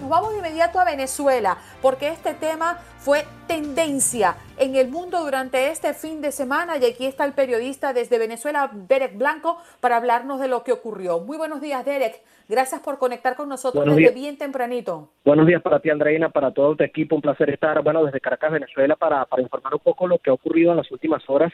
Nos vamos de inmediato a Venezuela porque este tema fue tendencia en el mundo durante este fin de semana y aquí está el periodista desde Venezuela, Derek Blanco, para hablarnos de lo que ocurrió. Muy buenos días, Derek. Gracias por conectar con nosotros desde bien tempranito. Buenos días para ti, Andreina, para todo tu equipo. Un placer estar, bueno, desde Caracas, Venezuela, para, para informar un poco lo que ha ocurrido en las últimas horas.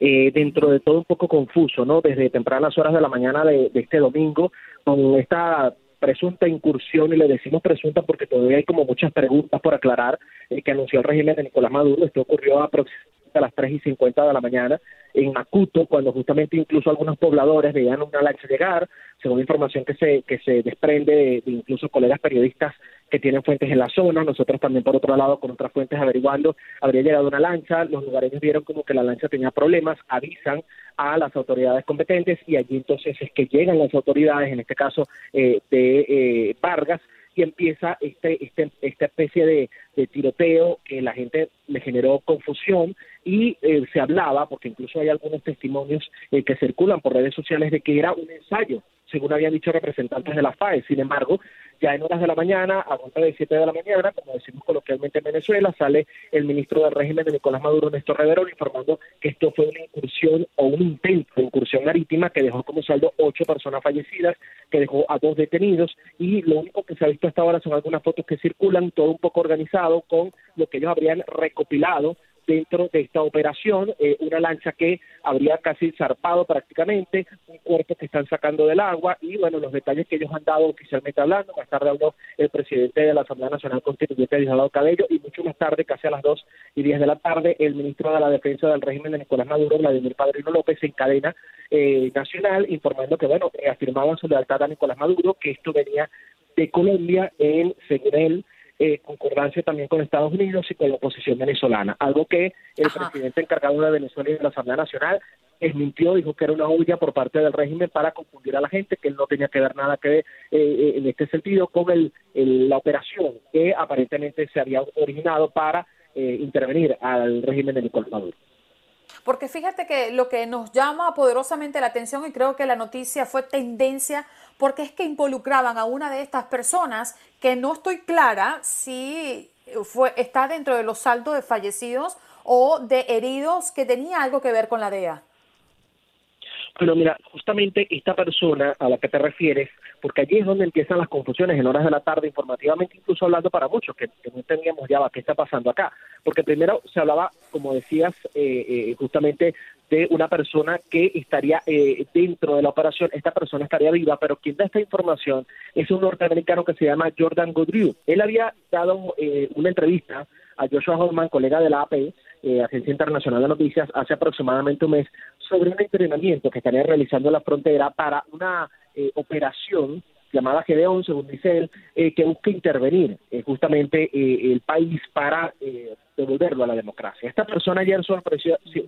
Eh, dentro de todo un poco confuso, ¿no? Desde tempranas horas de la mañana de, de este domingo, con esta presunta incursión, y le decimos presunta porque todavía hay como muchas preguntas por aclarar, eh, que anunció el régimen de Nicolás Maduro. Esto ocurrió aproximadamente a las 3 y 50 de la mañana en Macuto, cuando justamente incluso algunos pobladores veían una lancha llegar, según información que se, que se desprende de, de incluso colegas periodistas que tienen fuentes en la zona, nosotros también por otro lado con otras fuentes averiguando, habría llegado una lancha, los lugareños vieron como que la lancha tenía problemas, avisan a las autoridades competentes y allí entonces es que llegan las autoridades, en este caso eh, de eh, Vargas, y empieza este, este, esta especie de, tiroteo que la gente le generó confusión y eh, se hablaba, porque incluso hay algunos testimonios eh, que circulan por redes sociales de que era un ensayo, según habían dicho representantes de la FAE. Sin embargo, ya en horas de la mañana, a punta de 7 de la mañana, como decimos coloquialmente en Venezuela, sale el ministro del régimen de Nicolás Maduro, Néstor Reverón, informando que esto fue una incursión o un intento de incursión marítima que dejó como saldo ocho personas fallecidas, que dejó a dos detenidos y lo único que se ha visto hasta ahora son algunas fotos que circulan, todo un poco organizado con lo que ellos habrían recopilado dentro de esta operación, eh, una lancha que habría casi zarpado prácticamente, un cuerpo que están sacando del agua y bueno, los detalles que ellos han dado oficialmente hablando, más tarde habló el presidente de la Asamblea Nacional Constituyente, Diosdado Cabello, y mucho más tarde, casi a las dos y diez de la tarde, el ministro de la Defensa del régimen de Nicolás Maduro, Vladimir Padrino López, en cadena eh, nacional, informando que bueno, eh, afirmaban su lealtad a Nicolás Maduro, que esto venía de Colombia en, según él, eh, concordancia también con Estados Unidos y con la oposición venezolana, algo que el presidente encargado de Venezuela y de la Asamblea Nacional desmintió, dijo que era una huella por parte del régimen para confundir a la gente, que él no tenía que ver nada que ver eh, en este sentido con el, el, la operación que aparentemente se había originado para eh, intervenir al régimen de Nicolás Maduro. Porque fíjate que lo que nos llama poderosamente la atención y creo que la noticia fue tendencia porque es que involucraban a una de estas personas que no estoy clara si fue, está dentro de los saldos de fallecidos o de heridos que tenía algo que ver con la DEA. Bueno, mira, justamente esta persona a la que te refieres, porque allí es donde empiezan las confusiones en horas de la tarde, informativamente, incluso hablando para muchos, que, no entendíamos ya qué está pasando acá. Porque primero se hablaba, como decías, eh, eh, justamente de una persona que estaría eh, dentro de la operación, esta persona estaría viva, pero quien da esta información es un norteamericano que se llama Jordan Godrew. Él había dado una entrevista a Joshua Holman, colega de la AP, eh, Agencia Internacional de Noticias, hace aproximadamente un mes sobre un entrenamiento que estaría realizando la frontera para una eh, operación llamada GD11, según dice él, eh, que busca intervenir justamente el país para devolverlo a la democracia. Esta persona ayer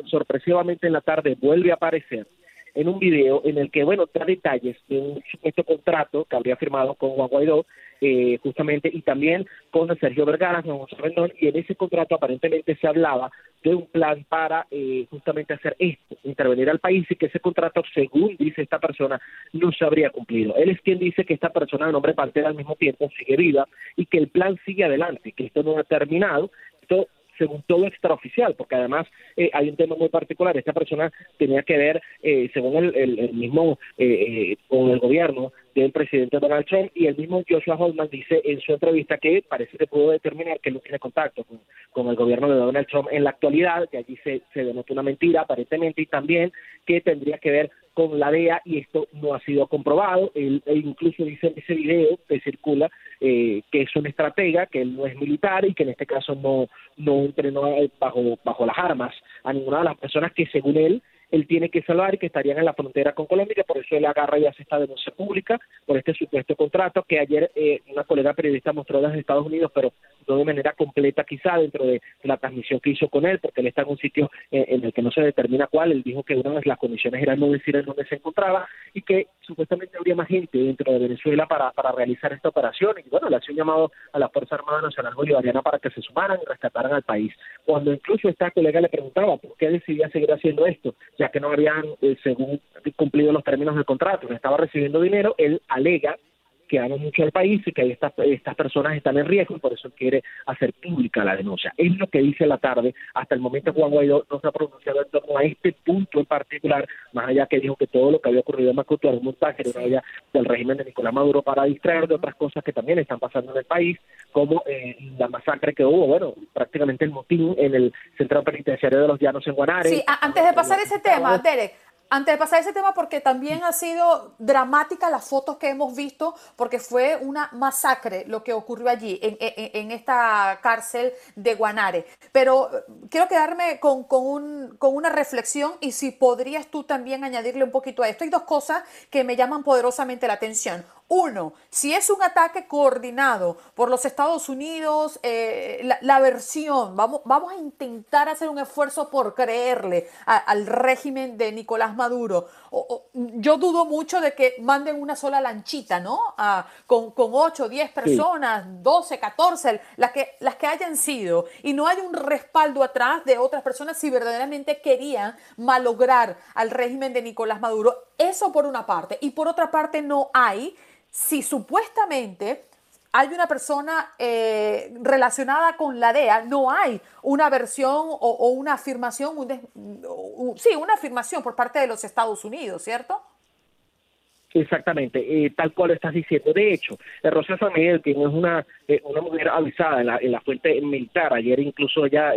sorpresivamente en la tarde vuelve a aparecer en un video en el que, bueno, da detalles de un supuesto contrato que habría firmado con Juan Guaidó, eh, justamente, y también con Sergio Vergara, con José Rendón, y en ese contrato aparentemente se hablaba de un plan para eh, justamente hacer esto, intervenir al país, y que ese contrato, según dice esta persona, no se habría cumplido. Él es quien dice que esta persona, de nombre Pantera, al mismo tiempo sigue viva y que el plan sigue adelante, que esto no ha terminado. Esto según todo extraoficial, porque además eh, hay un tema muy particular. Esta persona tenía que ver, eh, según el, el, mismo, eh, con el gobierno del presidente Donald Trump y el mismo Joshua Holman dice en su entrevista que parece que pudo determinar que no tiene contacto con, el gobierno de Donald Trump en la actualidad, que allí se, se denotó una mentira aparentemente y también que tendría que ver con la DEA y esto no ha sido comprobado. Él, incluso dice en ese video que circula eh, que es un estratega, que él no es militar y que en este caso no, no entrenó bajo, bajo las armas a ninguna de las personas que según él él tiene que salvar y que estarían en la frontera con Colombia, por eso él agarra y hace esta denuncia pública por este supuesto contrato que ayer eh, una colega periodista mostró desde Estados Unidos, pero no de manera completa quizá dentro de, la transmisión que hizo con él, porque él está en un sitio eh, en el que no se determina cuál, él dijo que una de las condiciones era no decir en dónde se encontraba y que supuestamente habría más gente dentro de Venezuela para, para realizar esta operación y bueno, le hacía un llamado a la Fuerza Armada Nacional Bolivariana para que se sumaran y rescataran al país. Cuando incluso esta colega le preguntaba por qué decidía seguir haciendo esto, ya que no habían, eh, según cumplido los términos del contrato, estaba recibiendo dinero, él alega que ama mucho al país y que estas, estas personas están en riesgo y por eso quiere hacer pública la denuncia. Es lo que dice la tarde. Hasta el momento Juan Guaidó no se ha pronunciado en torno a este punto en particular, más allá que dijo que todo lo que había ocurrido en Macuto era un montaje era del régimen de Nicolás Maduro para distraer de otras cosas que también están pasando en el país, como eh, la masacre que hubo, bueno, prácticamente el motín en el centro penitenciario de los Llanos en Guanare. Sí, antes de pasar ese tema, Derek, antes de pasar ese tema, porque también ha sido dramática las fotos que hemos visto, porque fue una masacre lo que ocurrió allí, en, esta cárcel de Guanare. Pero eh, quiero quedarme con, un, con una reflexión y si podrías tú también añadirle un poquito a esto. Hay dos cosas que me llaman poderosamente la atención. Uno, si es un ataque coordinado por los Estados Unidos, eh, la, versión, vamos, vamos a intentar hacer un esfuerzo por creerle al régimen de Nicolás Maduro. yo dudo mucho de que manden una sola lanchita, ¿no? con, con 8, 10 personas, 12, 14, las que, las que hayan sido, y no hay un respaldo atrás de otras personas si verdaderamente querían malograr al régimen de Nicolás Maduro. Eso por una parte. Y por otra parte no hay si supuestamente hay una persona eh, relacionada con la DEA, no hay una versión o, una afirmación, sí, una afirmación por parte de los Estados Unidos, ¿cierto? Exactamente, eh, tal cual estás diciendo. De hecho, eh, Rosa San Miguel, que es una, una mujer avisada en la, en la fuente militar, ayer incluso ella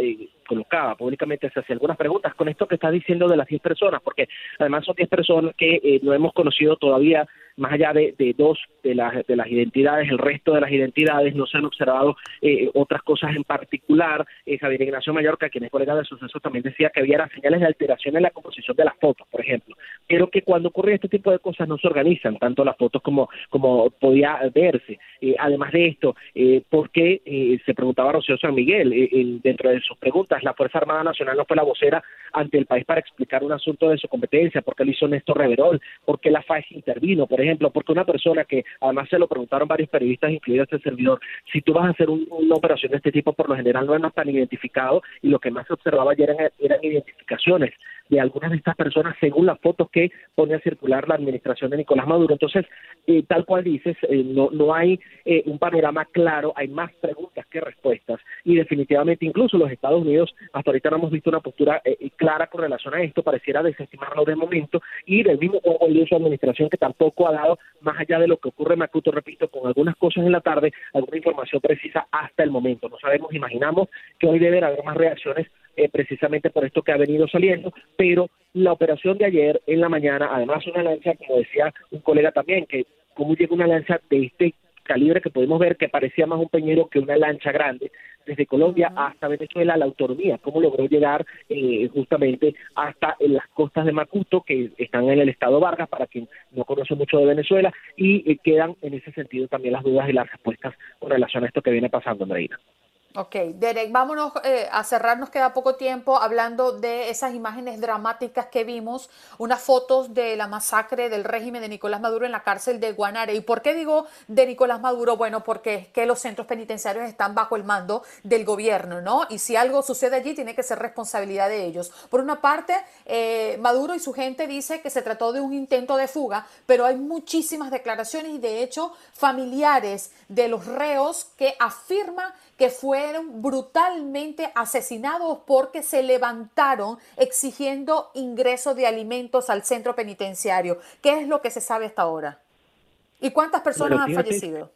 colocaba públicamente se hacía algunas preguntas con esto que estás diciendo de las 10 personas, porque además son 10 personas que no hemos conocido todavía más allá de, dos de las, de las identidades, el resto de las identidades no se han observado eh, otras cosas en particular. Eh, Javier Ignacio Mallorca, quien es colega del suceso, también decía que había señales de alteración en la composición de las fotos, por ejemplo. Pero que cuando ocurre este tipo de cosas no se organizan tanto las fotos como, como podía verse. Eh, además de esto, eh, ¿por qué eh, se preguntaba Rocío San Miguel dentro de sus preguntas? La Fuerza Armada Nacional no fue la vocera ante el país para explicar un asunto de su competencia, ¿por qué lo hizo Néstor Reverol? ¿Por qué la FAES intervino? Por ejemplo, porque una persona que además se lo preguntaron varios periodistas, incluido este servidor, si tú vas a hacer una operación de este tipo, por lo general no es tan identificado y lo que más se observaba ayer eran, identificaciones de algunas de estas personas según las fotos que pone a circular la administración de Nicolás Maduro. Entonces, eh, tal cual dices, eh, no, no hay eh, un panorama claro, hay más preguntas que respuestas y definitivamente incluso los Estados Unidos hasta ahorita no hemos visto una postura clara con relación a esto, pareciera desestimarlo de momento y del mismo juego de su administración que tampoco ha dado, más allá de lo que ocurre en Macuto, repito, con algunas cosas en la tarde, alguna información precisa hasta el momento. No sabemos, imaginamos que hoy deben haber más reacciones eh, precisamente por esto que ha venido saliendo, pero la operación de ayer en la mañana, además una lancha, como decía un colega también, que cómo llega una lancha de este calibre que podemos ver que parecía más un peñero que una lancha grande, desde Colombia hasta Venezuela, la autonomía, cómo logró llegar eh, justamente hasta en las costas de Macuto, que están en el estado Vargas, para quien no conoce mucho de Venezuela, y eh, quedan en ese sentido también las dudas y las respuestas con relación a esto que viene pasando, Andreina. Ok, Derek, vámonos eh, a cerrar, nos queda poco tiempo hablando de esas imágenes dramáticas que vimos, unas fotos de la masacre del régimen de Nicolás Maduro en la cárcel de Guanare. ¿Y por qué digo de Nicolás Maduro? Bueno, porque es que los centros penitenciarios están bajo el mando del gobierno, ¿no? Y si algo sucede allí, tiene que ser responsabilidad de ellos. Por una parte, eh, Maduro y su gente dice que se trató de un intento de fuga, pero hay muchísimas declaraciones y de hecho familiares de los reos que afirman que fueron brutalmente asesinados porque se levantaron exigiendo ingreso de alimentos al centro penitenciario. ¿Qué es lo que se sabe hasta ahora? ¿Y cuántas personas han fallecido?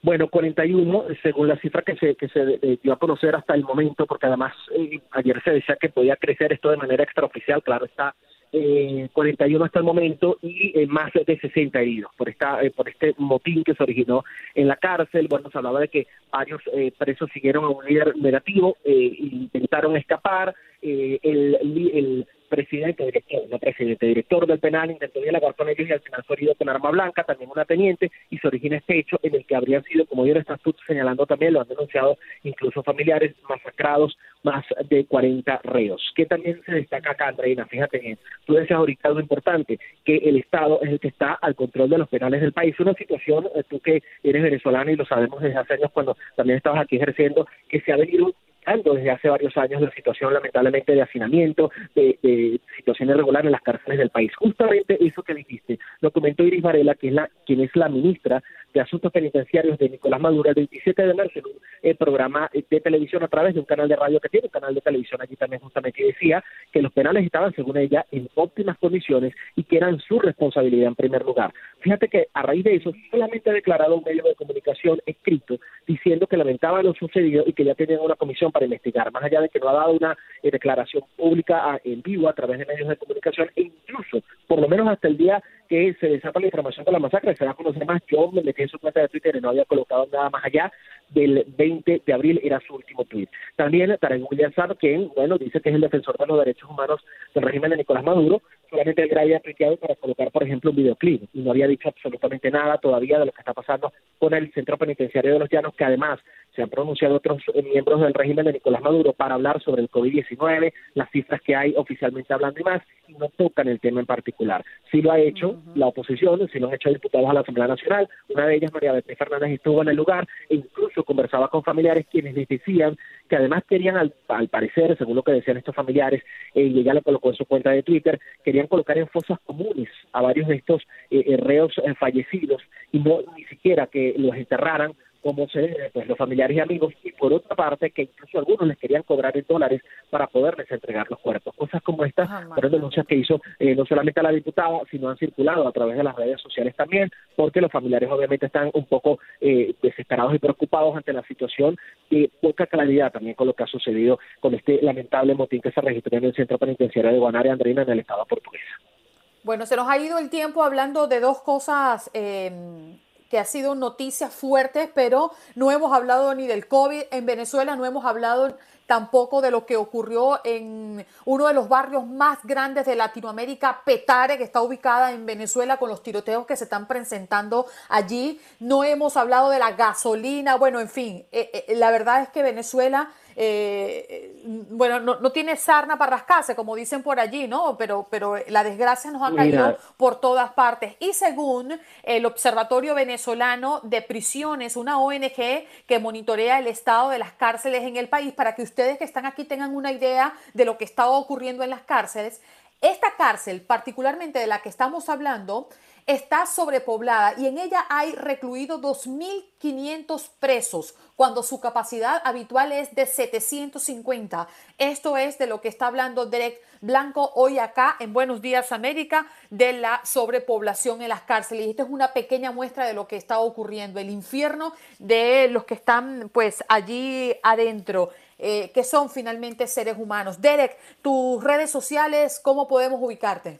Bueno, 41, según la cifra que se, que se eh, dio a conocer hasta el momento, porque además eh, ayer se decía que podía crecer esto de manera extraoficial, claro está, eh, 41 hasta el momento y eh, más de 60 heridos por esta eh, por este motín que se originó en la cárcel. Bueno, se hablaba de que varios eh, presos siguieron a un líder negativo, eh, intentaron escapar, el, el presidente, director, no presidente, director del penal intentó dialogar con ellos y al final fue herido con arma blanca, también una teniente, y se origina este hecho en el que habrían sido, como ellos están señalando también, lo han denunciado incluso familiares masacrados, más de 40 reos. Que también se destaca acá, Andreina, fíjate bien, tú decías ahorita algo importante, que el Estado es el que está al control de los penales del país. Una situación, eh, tú que eres venezolano y lo sabemos desde hace años cuando también estabas aquí ejerciendo, que se ha venido desde hace varios años la situación lamentablemente de hacinamiento, de, de, situación irregular en las cárceles del país. Justamente eso que dijiste, lo comentó Iris Varela, que es la, quien es la ministra de Asuntos Penitenciarios de Nicolás Maduro el 27 de marzo en un programa de televisión a través de un canal de radio que tiene, un canal de televisión allí también justamente decía que los penales estaban, según ella, en óptimas condiciones y que eran su responsabilidad en primer lugar. Fíjate que a raíz de eso solamente ha declarado un medio de comunicación escrito diciendo que lamentaba lo sucedido y que ya tenían una comisión para investigar, más allá de que no ha dado una eh, declaración pública a, en vivo a través de medios de comunicación e incluso, por lo menos hasta el día que se desata la información de la masacre, se va a conocer más. Yo me metí en su cuenta de Twitter y no había colocado nada más allá del 20 de abril, era su último tweet. También Tarek William Saab, quien, bueno, dice que es el defensor de los derechos humanos del régimen de Nicolás Maduro, solamente él había tuiteado para colocar, por ejemplo, un videoclip y no había dicho absolutamente nada todavía de lo que está pasando con el centro penitenciario de los Llanos, que además se han pronunciado otros eh, miembros del régimen de Nicolás Maduro para hablar sobre el COVID-19, las cifras que hay oficialmente hablando y más, y no tocan el tema en particular. Sí lo ha hecho la oposición, sí lo han hecho diputados a la Asamblea Nacional, una de ellas, María Beatriz Fernández, estuvo en el lugar e incluso conversaba con familiares quienes les decían que además querían, al, parecer, según lo que decían estos familiares, eh, y ella lo colocó en su cuenta de Twitter, querían colocar en fosas comunes a varios de estos eh, reos fallecidos y no ni siquiera que los enterraran como se pues los familiares y amigos, y por otra parte que incluso algunos les querían cobrar en dólares para poderles entregar los cuerpos. Cosas como estas fueron denuncias que hizo eh, no solamente la diputada, sino han circulado a través de las redes sociales también, porque los familiares obviamente están un poco eh, desesperados y preocupados ante la situación de poca claridad también con lo que ha sucedido con este lamentable motín que se registró en el centro penitenciario de Guanare Andreina en el estado portugués. Bueno, se nos ha ido el tiempo hablando de dos cosas eh, que ha sido noticias fuertes, pero no hemos hablado ni del COVID en Venezuela, no hemos hablado tampoco de lo que ocurrió en uno de los barrios más grandes de Latinoamérica, Petare, que está ubicada en Venezuela con los tiroteos que se están presentando allí. No hemos hablado de la gasolina, bueno, en fin, eh, eh, la verdad es que Venezuela eh, bueno, no, tiene sarna para rascarse, como dicen por allí, ¿no? Pero, pero la desgracia nos ha caído por todas partes. Y según el Observatorio Venezolano de Prisiones, una ONG que monitorea el estado de las cárceles en el país, para que ustedes que están aquí tengan una idea de lo que está ocurriendo en las cárceles, esta cárcel, particularmente de la que estamos hablando, está sobrepoblada y en ella hay recluidos 2.500 presos, cuando su capacidad habitual es de 750. Esto es de lo que está hablando Derek Blanco hoy acá en Buenos Días América de la sobrepoblación en las cárceles. Y esto es una pequeña muestra de lo que está ocurriendo, el infierno de los que están pues allí adentro. Eh, que son finalmente seres humanos. Derek, tus redes sociales, ¿cómo podemos ubicarte?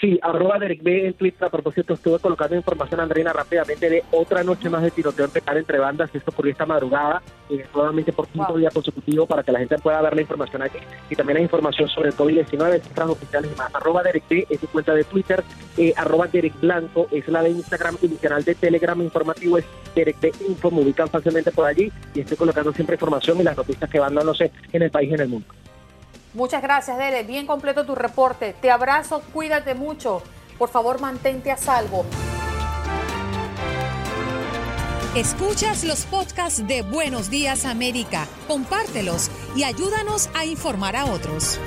Sí, arroba Derek B en Twitter. A propósito, estuve colocando información, Andreina, rápidamente de otra noche más de tiroteo en entre bandas. Esto ocurrió esta madrugada, eh, nuevamente por quinto día consecutivo, para que la gente pueda ver la información aquí. Y también hay información sobre el COVID-19, cifras oficiales y más. Arroba Derek B es su cuenta de Twitter. Eh, arroba Derek Blanco es la de Instagram y mi canal de Telegram informativo es Derek B Info. Me ubican fácilmente por allí y estoy colocando siempre información y las noticias que van dándose en el país y en el mundo. Muchas gracias, Dele. Bien completo tu reporte. Te abrazo, cuídate mucho. Por favor, mantente a salvo. Escuchas los podcasts de Buenos Días América. Compártelos y ayúdanos a informar a otros.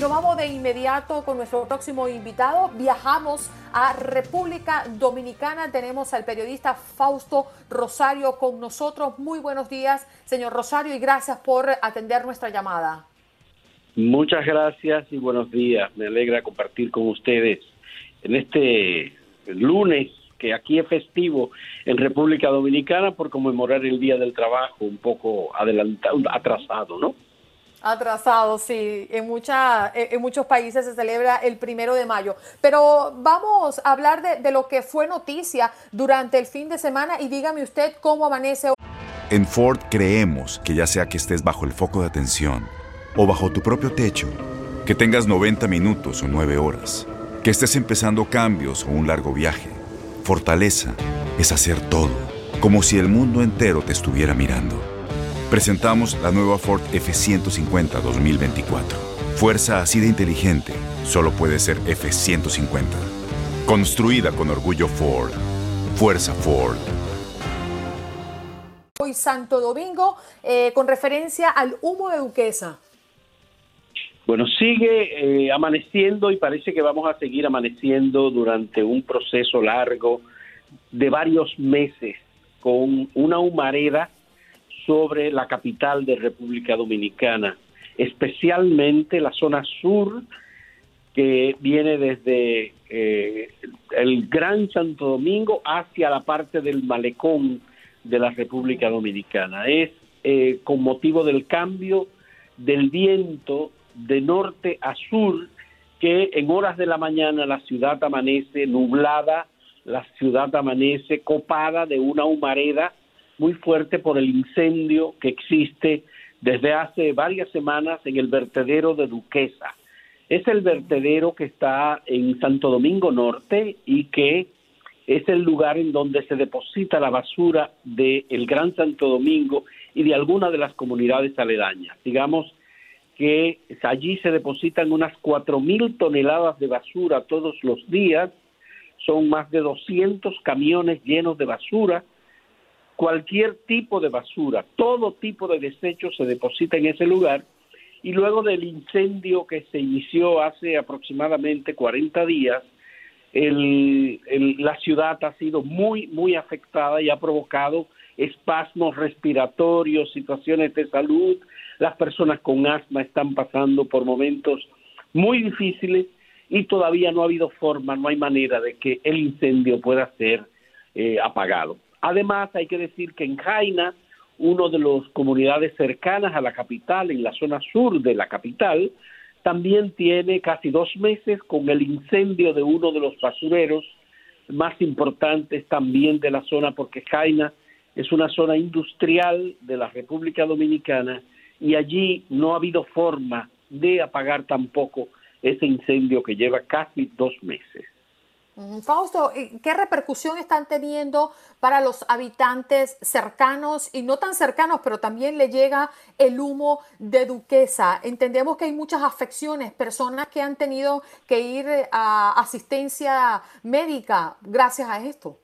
Nos vamos de inmediato con nuestro próximo invitado. Viajamos a República Dominicana. Tenemos al periodista Fausto Rosario con nosotros. Muy buenos días, señor Rosario, y gracias por atender nuestra llamada. Muchas gracias y buenos días. Me alegra compartir con ustedes en este lunes que aquí es festivo en República Dominicana por conmemorar el Día del Trabajo, un poco adelantado, atrasado, ¿no? Atrasado, sí. En, mucha, en muchos países se celebra el primero de mayo. Pero vamos a hablar de, de lo que fue noticia durante el fin de semana y dígame usted cómo amanece. En Ford creemos que ya sea que estés bajo el foco de atención, o bajo tu propio techo, que tengas 90 minutos o 9 horas, que estés empezando cambios o un largo viaje. Fortaleza es hacer todo, como si el mundo entero te estuviera mirando. Presentamos la nueva Ford F150 2024. Fuerza así de inteligente solo puede ser F150. Construida con orgullo Ford. Fuerza Ford. Hoy Santo Domingo, eh, con referencia al humo de Duquesa. Bueno, sigue eh, amaneciendo y parece que vamos a seguir amaneciendo durante un proceso largo de varios meses con una humareda sobre la capital de República Dominicana, especialmente la zona sur que viene desde eh, el Gran Santo Domingo hacia la parte del malecón de la República Dominicana. Es eh, con motivo del cambio del viento de norte a sur que en horas de la mañana la ciudad amanece nublada, la ciudad amanece copada de una humareda muy fuerte por el incendio que existe desde hace varias semanas en el vertedero de Duquesa. Es el vertedero que está en Santo Domingo Norte y que es el lugar en donde se deposita la basura del Gran Santo Domingo y de algunas de las comunidades aledañas. Digamos, que allí se depositan unas cuatro mil toneladas de basura todos los días, son más de 200 camiones llenos de basura, cualquier tipo de basura, todo tipo de desechos se deposita en ese lugar. Y luego del incendio que se inició hace aproximadamente 40 días, la ciudad ha sido muy, muy afectada y ha provocado espasmos respiratorios, situaciones de salud, las personas con asma están pasando por momentos muy difíciles y todavía no ha habido forma, no hay manera de que el incendio pueda ser eh, apagado. Además, hay que decir que en Jaina, una de las comunidades cercanas a la capital, en la zona sur de la capital, también tiene casi dos meses con el incendio de uno de los basureros más importantes también de la zona, porque Jaina es una zona industrial de la República Dominicana y allí no ha habido forma de apagar tampoco ese incendio que lleva casi dos meses. Fausto, ¿qué repercusión están teniendo para los habitantes cercanos y no tan cercanos, pero también le llega el humo de Duquesa? Entendemos que hay muchas afecciones, personas que han tenido que ir a asistencia médica gracias a esto.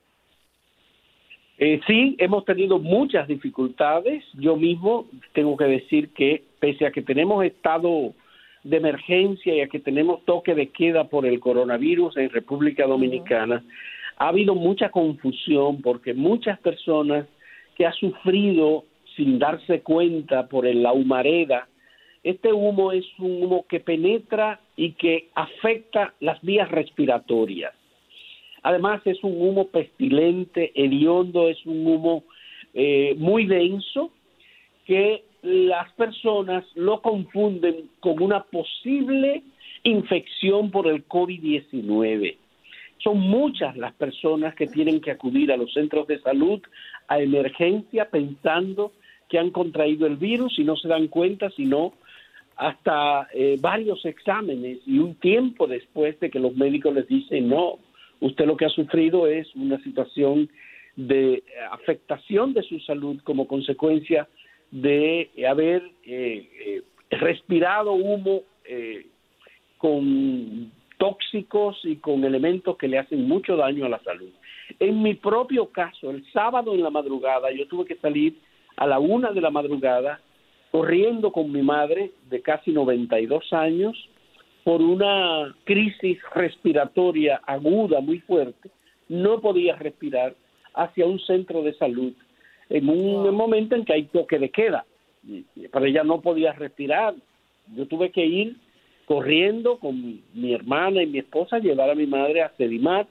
Eh, sí, hemos tenido muchas dificultades. Yo mismo tengo que decir que pese a que tenemos estado de emergencia y a que tenemos toque de queda por el coronavirus en República Dominicana, ha habido mucha confusión porque muchas personas que han sufrido sin darse cuenta por la humareda, este humo es un humo que penetra y que afecta las vías respiratorias. Además es un humo pestilente, hediondo, es un humo eh, muy denso que las personas lo confunden con una posible infección por el COVID-19. Son muchas las personas que tienen que acudir a los centros de salud a emergencia pensando que han contraído el virus y no se dan cuenta, sino hasta eh, varios exámenes y un tiempo después de que los médicos les dicen no, usted lo que ha sufrido es una situación de afectación de su salud como consecuencia de haber eh, eh, respirado humo eh, con tóxicos y con elementos que le hacen mucho daño a la salud. En mi propio caso, el sábado en la madrugada, yo tuve que salir a la una de la madrugada corriendo con mi madre de casi 92 años por una crisis respiratoria aguda muy fuerte, no podía respirar hacia un centro de salud en un momento en que hay toque de queda. Pero ella no podía respirar. Yo tuve que ir corriendo con mi hermana y mi esposa a llevar a mi madre a Sedimat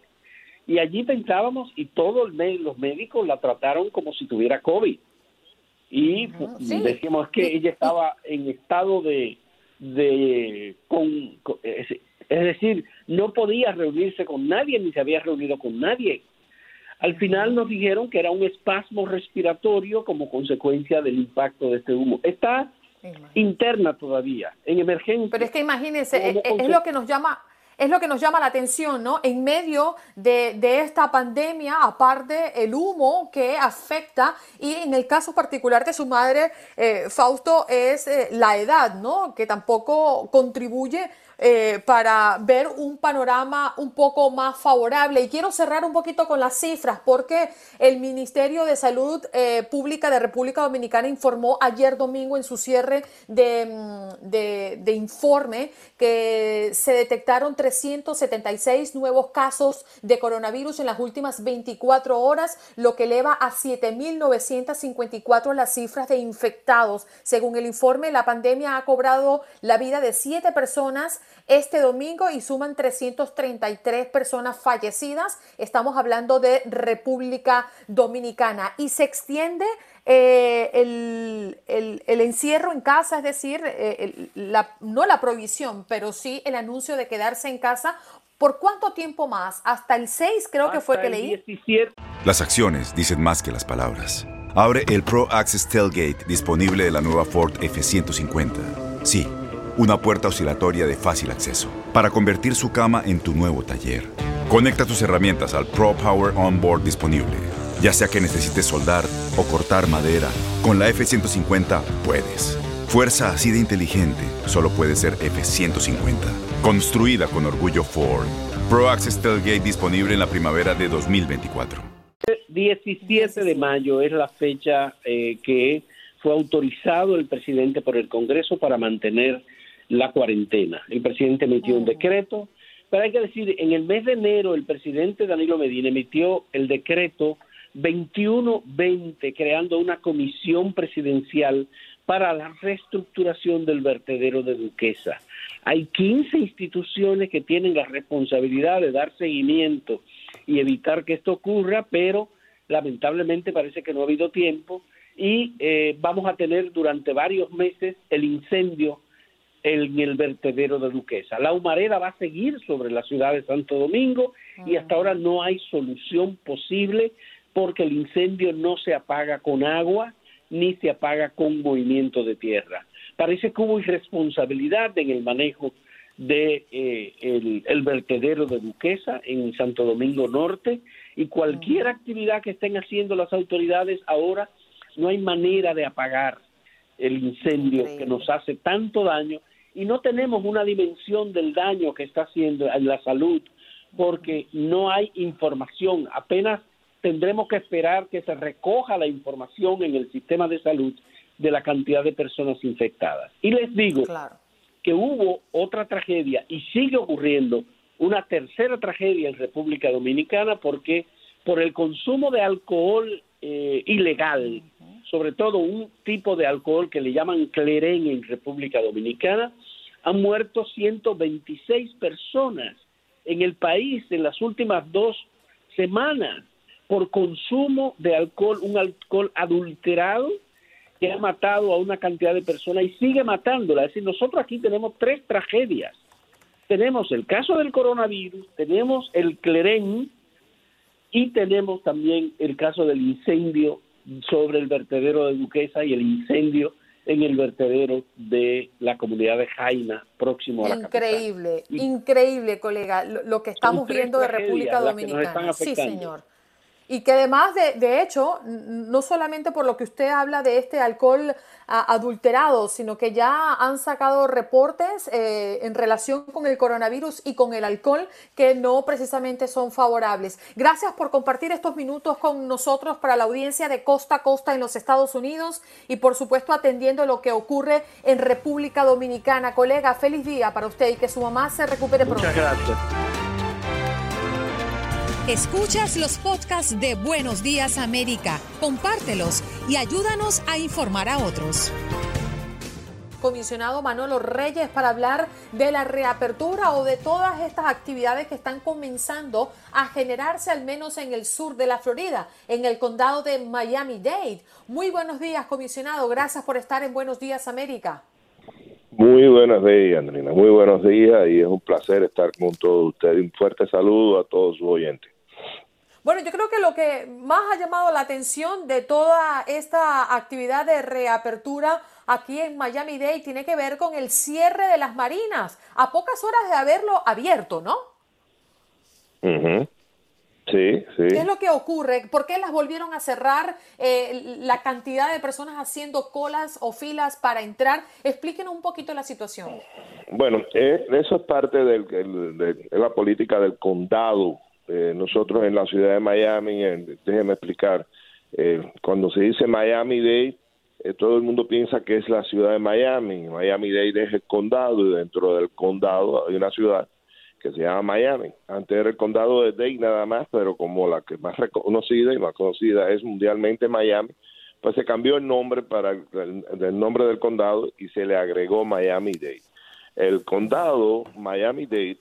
y allí pensábamos y todos los médicos la trataron como si tuviera COVID. Y decíamos que ella estaba en estado de, de con, es decir, no podía reunirse con nadie ni se había reunido con nadie. Al final nos dijeron que era un espasmo respiratorio como consecuencia del impacto de este humo. Está interna todavía, en emergencia. Pero es que imagínense, es, es, lo que nos llama es lo que nos llama la atención, ¿no? En medio de, esta pandemia, aparte el humo que afecta, y en el caso particular de su madre, eh, Fausto, es eh, la edad, ¿no? Que tampoco contribuye eh, para ver un panorama un poco más favorable. Y quiero cerrar un poquito con las cifras, porque el Ministerio de Salud Pública de República Dominicana informó ayer domingo en su cierre de, mm, de, de informe que se detectaron 376 nuevos casos de coronavirus en las últimas 24 horas, lo que eleva a 7.954 las cifras de infectados. Según el informe, la pandemia ha cobrado la vida de siete personas este domingo y suman 333 personas fallecidas. Estamos hablando de República Dominicana y se extiende eh, el, el, encierro en casa, es decir, eh, la, no la prohibición, pero sí el anuncio de quedarse en casa. ¿Por cuánto tiempo más? Hasta el 6 creo que fue que leí. Las acciones dicen más que las palabras. Abre el Pro Access Tailgate disponible de la nueva Ford F-150. Sí, una puerta oscilatoria de fácil acceso para convertir su cama en tu nuevo taller. Conecta tus herramientas al Pro Power Onboard disponible ya sea que necesites soldar o cortar madera, con la F-150 puedes. Fuerza así de inteligente solo puede ser F-150. Construida con orgullo Ford. Pro Access Tailgate disponible en la primavera de 2024. 17 de mayo es la fecha eh, que fue autorizado el presidente por el Congreso para mantener la cuarentena. El presidente emitió un decreto, pero hay que decir, en el mes de enero el presidente Danilo Medina emitió el decreto 21-20, creando una comisión presidencial para la reestructuración del vertedero de Duquesa. Hay 15 instituciones que tienen la responsabilidad de dar seguimiento y evitar que esto ocurra, pero lamentablemente parece que no ha habido tiempo y eh, vamos a tener durante varios meses el incendio en el vertedero de Duquesa. La humareda va a seguir sobre la ciudad de Santo Domingo y hasta ahora no hay solución posible porque el incendio no se apaga con agua ni se apaga con movimiento de tierra. Parece que hubo irresponsabilidad en el manejo de eh, el, el, vertedero de Duquesa en Santo Domingo Norte y cualquier actividad que estén haciendo las autoridades ahora no hay manera de apagar el incendio que nos hace tanto daño y no tenemos una dimensión del daño que está haciendo en la salud porque no hay información, apenas tendremos que esperar que se recoja la información en el sistema de salud de la cantidad de personas infectadas. Y les digo que hubo otra tragedia y sigue ocurriendo una tercera tragedia en República Dominicana porque por el consumo de alcohol eh, ilegal, sobre todo un tipo de alcohol que le llaman cleren en República Dominicana, han muerto 126 personas en el país en las últimas dos semanas por consumo de alcohol, un alcohol adulterado que ha matado a una cantidad de personas y sigue matándola. Es decir, nosotros aquí tenemos tres tragedias. Tenemos el caso del coronavirus, tenemos el clerén y tenemos también el caso del incendio sobre el vertedero de Duquesa y el incendio en el vertedero de la comunidad de Jaina, próximo a la Increíble, increíble, colega, lo, que estamos viendo de República Dominicana. Sí, señor. Y que además, de, de, hecho, no solamente por lo que usted habla de este alcohol adulterado, sino que ya han sacado reportes eh, en relación con el coronavirus y con el alcohol que no precisamente son favorables. Gracias por compartir estos minutos con nosotros para la audiencia de costa a costa en los Estados Unidos y por supuesto atendiendo lo que ocurre en República Dominicana. Colega, feliz día para usted y que su mamá se recupere pronto. Muchas gracias. Escuchas los podcasts de Buenos Días América, compártelos y ayúdanos a informar a otros. Comisionado Manolo Reyes para hablar de la reapertura o de todas estas actividades que están comenzando a generarse al menos en el sur de la Florida, en el condado de Miami-Dade. Muy buenos días, comisionado. Gracias por estar en Buenos Días América. Muy buenos días, Andrina. Muy buenos días y es un placer estar con todos ustedes. Un fuerte saludo a todos sus oyentes. Bueno, yo creo que lo que más ha llamado la atención de toda esta actividad de reapertura aquí en Miami Dade tiene que ver con el cierre de las marinas a pocas horas de haberlo abierto, ¿no? Sí, sí. ¿Qué es lo que ocurre? ¿Por qué las volvieron a cerrar? Eh, la cantidad de personas haciendo colas o filas para entrar. Explíquenos un poquito la situación. Bueno, eh, eso es parte de la política del condado eh, nosotros en la ciudad de Miami, déjeme explicar, eh, cuando se dice Miami Dade, eh, todo el mundo piensa que es la ciudad de Miami. Miami Dade es el condado y dentro del condado hay una ciudad que se llama Miami. Antes era el condado de Dade nada más, pero como la que más reconocida y más conocida es mundialmente Miami, pues se cambió el nombre para el nombre del condado y se le agregó Miami Dade. El condado Miami Dade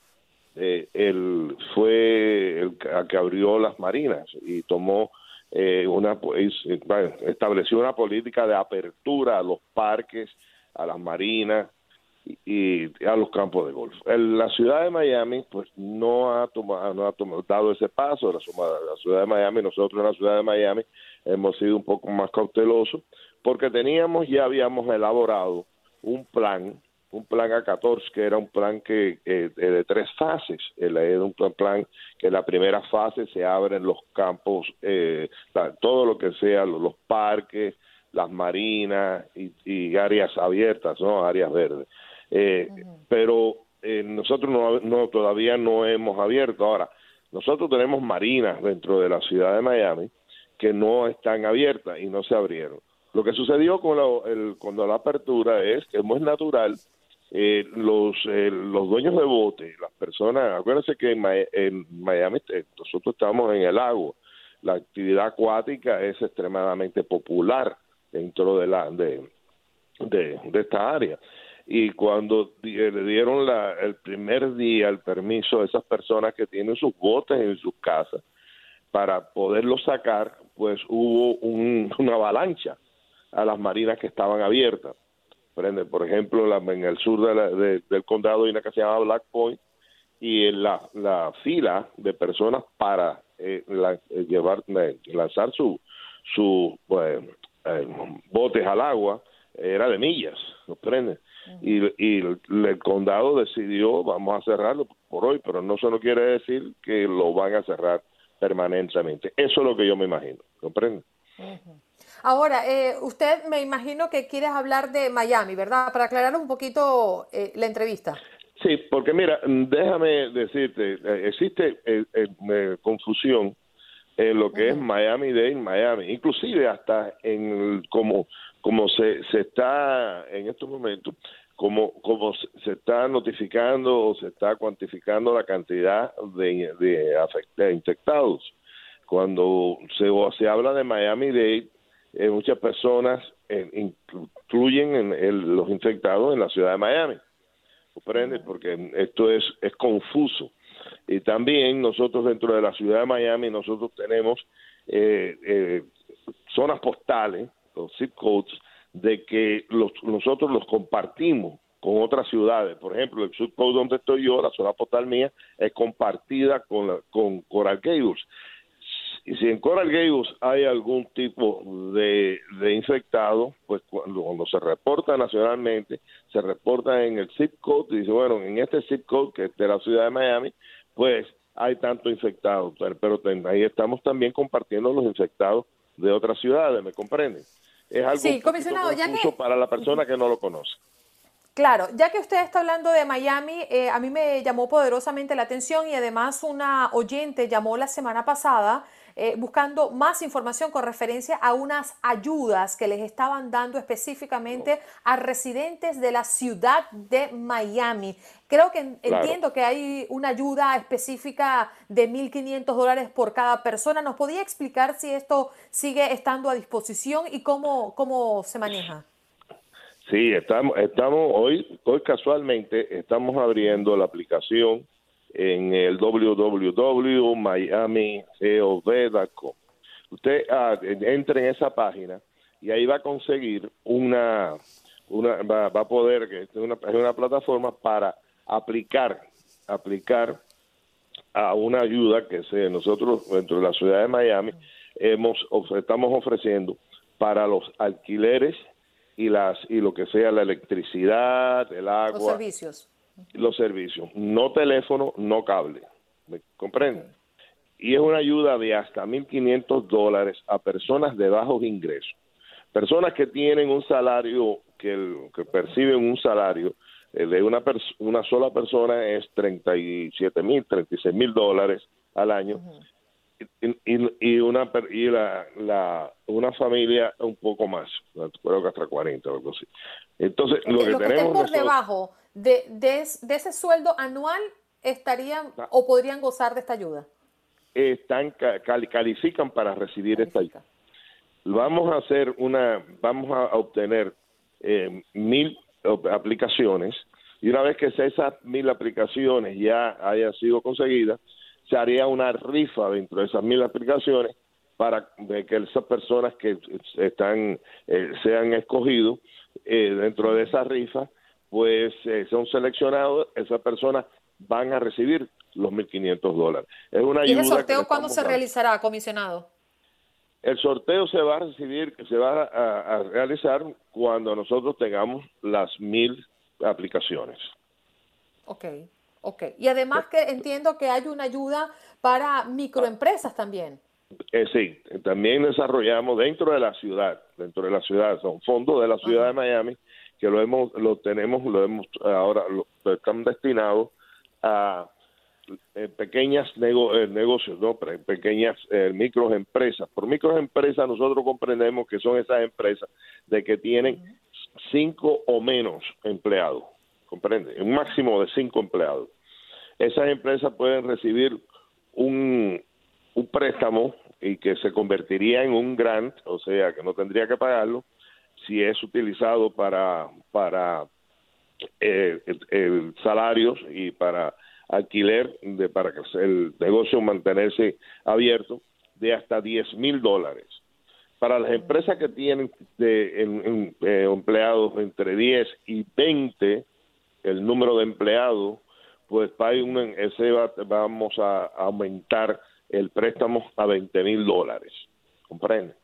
eh, él fue el que abrió las marinas y tomó eh, una pues, estableció una política de apertura a los parques, a las marinas y, a los campos de golf. la ciudad de Miami pues no ha tomado no ha tomado, dado ese paso. La, la ciudad de Miami, nosotros en la ciudad de Miami hemos sido un poco más cautelosos porque teníamos ya habíamos elaborado un plan un plan A14 que era un plan que eh, de tres fases. Era un plan que en la primera fase se abren los campos, eh, todo lo que sea, los, parques, las marinas y, áreas abiertas, no áreas verdes. Eh, pero nosotros no, no, todavía no hemos abierto. Ahora, nosotros tenemos marinas dentro de la ciudad de Miami que no están abiertas y no se abrieron. Lo que sucedió con la, el, cuando la apertura es que es muy natural eh, los, eh, los dueños de bote, las personas, acuérdense que en, Miami eh, nosotros estamos en el agua, la actividad acuática es extremadamente popular dentro de la de, de, esta área. Y cuando le dieron la, el primer día el permiso a esas personas que tienen sus botes en sus casas para poderlos sacar, pues hubo una avalancha a las marinas que estaban abiertas por ejemplo, en el sur del condado hay una que se llama Black Point y en la, la fila de personas para eh, eh, llevar, lanzar su, su pues, eh, botes al agua era de millas, ¿comprende? y, y el, el condado decidió vamos a cerrarlo por hoy, pero no eso no quiere decir que lo van a cerrar permanentemente. Eso es lo que yo me imagino, ¿comprende? Ahora, eh, usted me imagino que quieres hablar de Miami, ¿verdad? Para aclarar un poquito eh, la entrevista. Sí, porque mira, déjame decirte, eh, existe eh, eh, confusión en lo que es Miami Dade, Miami, inclusive hasta en el- como como se, se está en estos momentos, como como se- está notificando o se está cuantificando la cantidad de, de, afect- de infectados. Cuando se, se habla de Miami Dade, eh, muchas personas eh, incluyen en el- los infectados en la ciudad de Miami. Comprende porque esto es es confuso. Y también nosotros dentro de la ciudad de Miami nosotros tenemos eh, eh, zonas postales los zip codes de que los, nosotros los compartimos con otras ciudades. Por ejemplo el zip code donde estoy yo la zona postal mía es compartida con la- con Coral Gables y si en Coral Gables hay algún tipo de, de infectado, pues cuando, cuando se reporta nacionalmente, se reporta en el zip code y dice, bueno, en este zip code que es de la ciudad de Miami, pues hay tanto infectado, pero, ten- ahí estamos también compartiendo los infectados de otras ciudades, ¿me comprenden? Es algo Sí, comisionado, ya que- para la persona que no lo conoce. Claro, ya que usted está hablando de Miami, eh, a mí me llamó poderosamente la atención y además una oyente llamó la semana pasada eh, buscando más información con referencia a unas ayudas que les estaban dando específicamente a residentes de la ciudad de Miami. Creo que Claro. entiendo que hay una ayuda específica de 1.500 dólares por cada persona. ¿Nos podía explicar si esto sigue estando a disposición y cómo, cómo se maneja? Sí, estamos, estamos hoy, hoy casualmente estamos abriendo la aplicación en el www.miamigov.com. Usted ah, entre en esa página y ahí va a conseguir una, una va, va a poder, que es una, es una plataforma para aplicar, aplicar a una ayuda que se, nosotros dentro de la ciudad de Miami hemos estamos ofreciendo para los alquileres y las y lo que sea la electricidad, el agua, Los servicios. Los servicios, no teléfono, no cable, ¿me comprenden? Y es una ayuda de hasta 1.500 dólares a personas de bajos ingresos, personas que tienen un salario que, el- que perciben un salario eh, de una una sola persona es 37 mil, 36 mil dólares al año. Y, y- y una y la, la una familia un poco más, creo que hasta 40 o algo así. Entonces, lo que tenemos por nosotros- debajo de, de, es- de ese sueldo anual estarían Ah. o podrían gozar de esta ayuda. están ca- cali- califican para recibir esta ayuda. Vamos a hacer una, vamos a obtener eh, mil aplicaciones y una vez que esas mil aplicaciones ya hayan sido conseguidas, se haría una rifa dentro de esas mil aplicaciones para que esas personas que están eh, sean escogidos eh, dentro de esa rifa, pues eh, son seleccionados, esas personas van a recibir los 1.500 dólares. Es una ¿Y que sorteo cuándo se dando. realizará, comisionado? El sorteo se va a recibir, se va a, a realizar cuando nosotros tengamos las mil aplicaciones. Ok, ok. Y además que entiendo que hay una ayuda para microempresas también. Eh, sí, también desarrollamos dentro de la ciudad, dentro de la ciudad, son fondos de la ciudad de Miami que lo hemos, lo tenemos, lo hemos ahora lo, están destinados a eh, pequeñas nego- eh, negocios, no, Pe- pequeñas eh, microempresas. Por microempresas nosotros comprendemos que son esas empresas de que tienen cinco o menos empleados, comprende, un máximo de cinco empleados. Esas empresas pueden recibir un, un préstamo y que se convertiría en un grant, o sea, que no tendría que pagarlo si es utilizado para para eh, el salarios y para alquiler de para que el negocio mantenerse abierto de hasta 10 mil dólares. Para las empresas que tienen de, eh, empleados entre 10 y 20, el número de empleados, pues hay un, ese va- vamos a aumentar el préstamo a 20 mil dólares. ¿Comprende?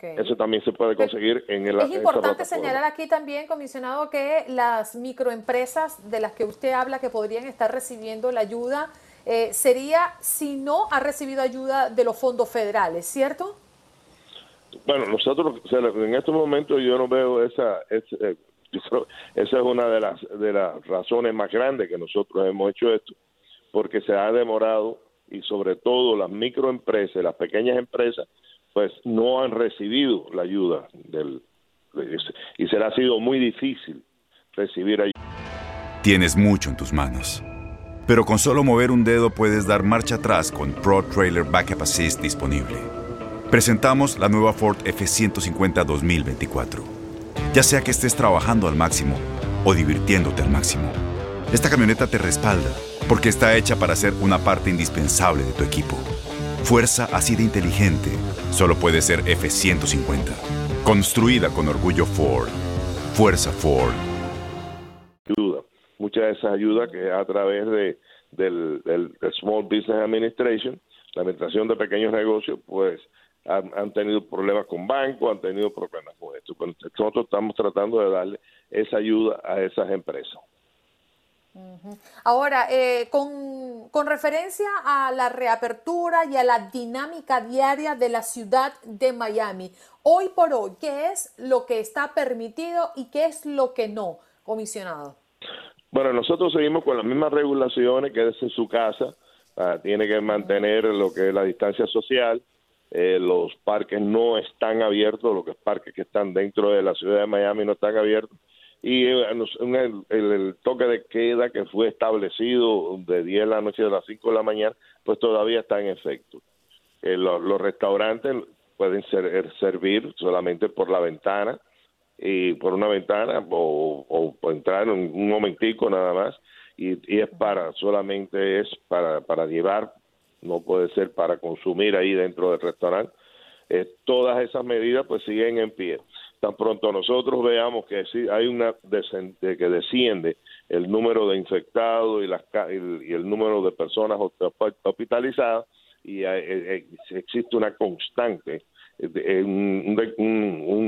Eso también se puede conseguir en el Es importante señalar aquí también, comisionado, que las microempresas de las que usted habla que podrían estar recibiendo la ayuda eh, sería si no ha recibido ayuda de los fondos federales, ¿cierto? Bueno, nosotros en este momento yo no veo esa, esa, eh, esa es una de las de las razones más grandes que nosotros hemos hecho esto, porque se ha demorado y sobre todo las microempresas, las pequeñas empresas, pues no han recibido la ayuda del y será sido muy difícil recibir ayuda. Tienes mucho en tus manos, pero con solo mover un dedo puedes dar marcha atrás con Pro Trailer Backup Assist disponible. Presentamos la nueva Ford F150 2024. Ya sea que estés trabajando al máximo o divirtiéndote al máximo, esta camioneta te respalda porque está hecha para ser una parte indispensable de tu equipo. Fuerza así de inteligente solo puede ser F150. Construida con orgullo Ford. Fuerza Ford. Ayuda. Mucha de esa ayuda que a través de, del, Small Business Administration, la administración de pequeños negocios, pues han, tenido problemas con bancos, han tenido problemas con esto. Nosotros estamos tratando de darle esa ayuda a esas empresas. Ahora, eh, con, con, referencia a la reapertura y a la dinámica diaria de la ciudad de Miami, hoy por hoy, ¿qué es lo que está permitido y qué es lo que no, comisionado? Bueno, nosotros seguimos con las mismas regulaciones que es en su casa, ah, tiene que mantener lo que es la distancia social, eh, los parques no están abiertos, los que parques que están dentro de la ciudad de Miami no están abiertos y eh, el, toque de queda que fue establecido de 10 de la noche a las 5 de la mañana, pues todavía está en efecto. Eh, los restaurantes pueden ser, servir solamente por la ventana y por una ventana o, entrar un, un, momentico nada más y, y, es para solamente es para para llevar no puede ser para consumir ahí dentro del restaurante eh, todas esas medidas pues siguen en pie tan pronto nosotros veamos que hay una que desciende el número de infectados y, las, y el número de personas hospitalizadas y eh, existe una constante eh, un,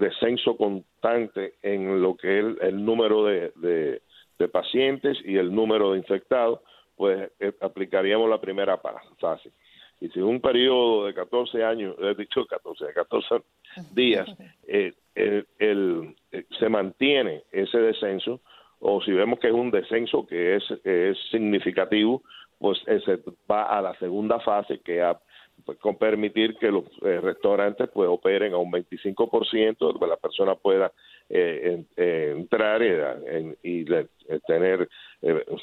descenso constante en lo que es el, número de, de, pacientes y el número de infectados, pues eh, aplicaríamos la primera fase y si en un periodo de 14 años, he dicho 14, 14 días, eh, el, eh, se mantiene ese descenso, o si vemos que es un descenso que es, es significativo, pues se va a la segunda fase que ha pues, con permitir que los eh, restaurantes pues operen a un 25%, donde la persona pueda eh, eh, entrar y, tener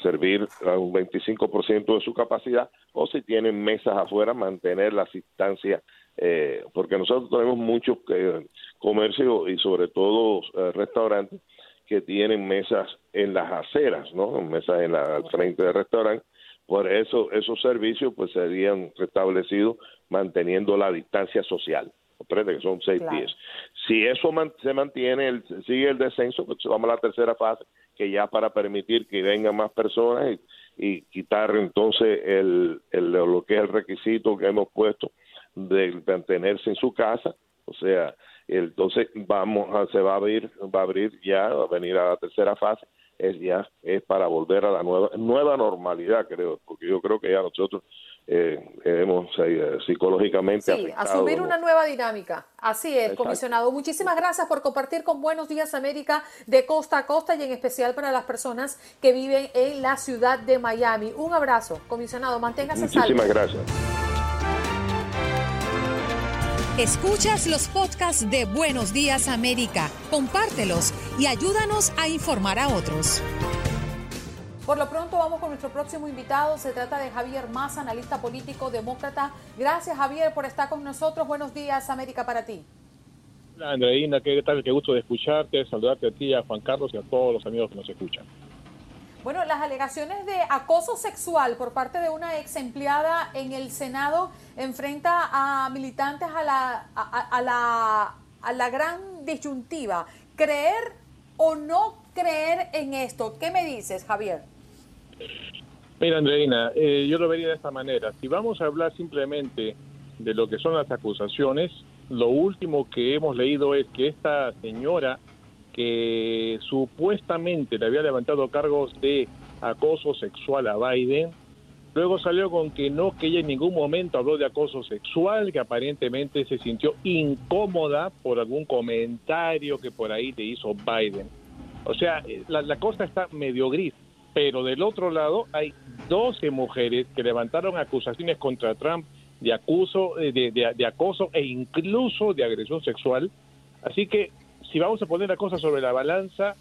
servir a un 25% de su capacidad o si tienen mesas afuera mantener la asistencia porque nosotros tenemos muchos comercios y sobre todo restaurantes que tienen mesas en las aceras, ¿no? Mesas en la, al frente del restaurante por eso, esos servicios pues serían restablecidos manteniendo la distancia social. Comprende que son seis pies. Si eso se mantiene, el, sigue el descenso, pues vamos a la tercera fase, que ya para permitir que vengan más personas y, quitar entonces el, el, lo que es el requisito que hemos puesto de mantenerse en su casa, o sea, entonces vamos a, se va a abrir, va a abrir ya, va a venir a la tercera fase, es ya es para volver a la nueva nueva normalidad creo porque yo creo que ya nosotros eh, hemos eh, psicológicamente sí, asumir una nueva dinámica. Así es comisionado. Muchísimas gracias por compartir con Buenos Días América de costa a costa y en especial para las personas que viven en la ciudad de Miami. Un abrazo comisionado. Manténgase muchísimas gracias. Escuchas los podcasts de Buenos Días América, compártelos y ayúdanos a informar a otros. Por lo pronto vamos con nuestro próximo invitado. Se trata de Javier Massa, analista político demócrata. Gracias Javier por estar con nosotros. Buenos días América para ti. Hola Andreina, qué tal, qué gusto de escucharte, saludarte a ti, a Juan Carlos y a todos los amigos que nos escuchan. Bueno, las alegaciones de acoso sexual por parte de una ex empleada en el Senado enfrenta a militantes a la, a, la, a la gran disyuntiva. ¿Creer o no creer en esto? ¿Qué me dices, Javier? Mira, Andreina, eh, yo lo vería de esta manera. Si vamos a hablar simplemente de lo que son las acusaciones, lo último que hemos leído es que esta señora que supuestamente le había levantado cargos de acoso sexual a Biden, luego salió con que no, que ella en ningún momento habló de acoso sexual, que aparentemente se sintió incómoda por algún comentario que por ahí le hizo Biden. O sea, eh, la, la cosa está medio gris, pero del otro lado hay 12 mujeres que levantaron acusaciones contra Trump de, acuso, eh, de, de- acoso e incluso de agresión sexual. Así que si vamos a poner la cosa sobre la balanza,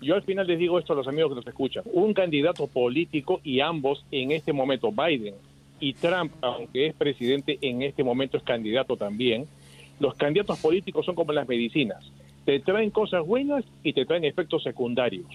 yo al final les digo esto a los amigos que nos escuchan. Un candidato político y ambos en este momento, Biden y Trump, aunque es presidente, en este momento es candidato también. Los candidatos políticos son como las medicinas. Te traen cosas buenas y te traen efectos secundarios.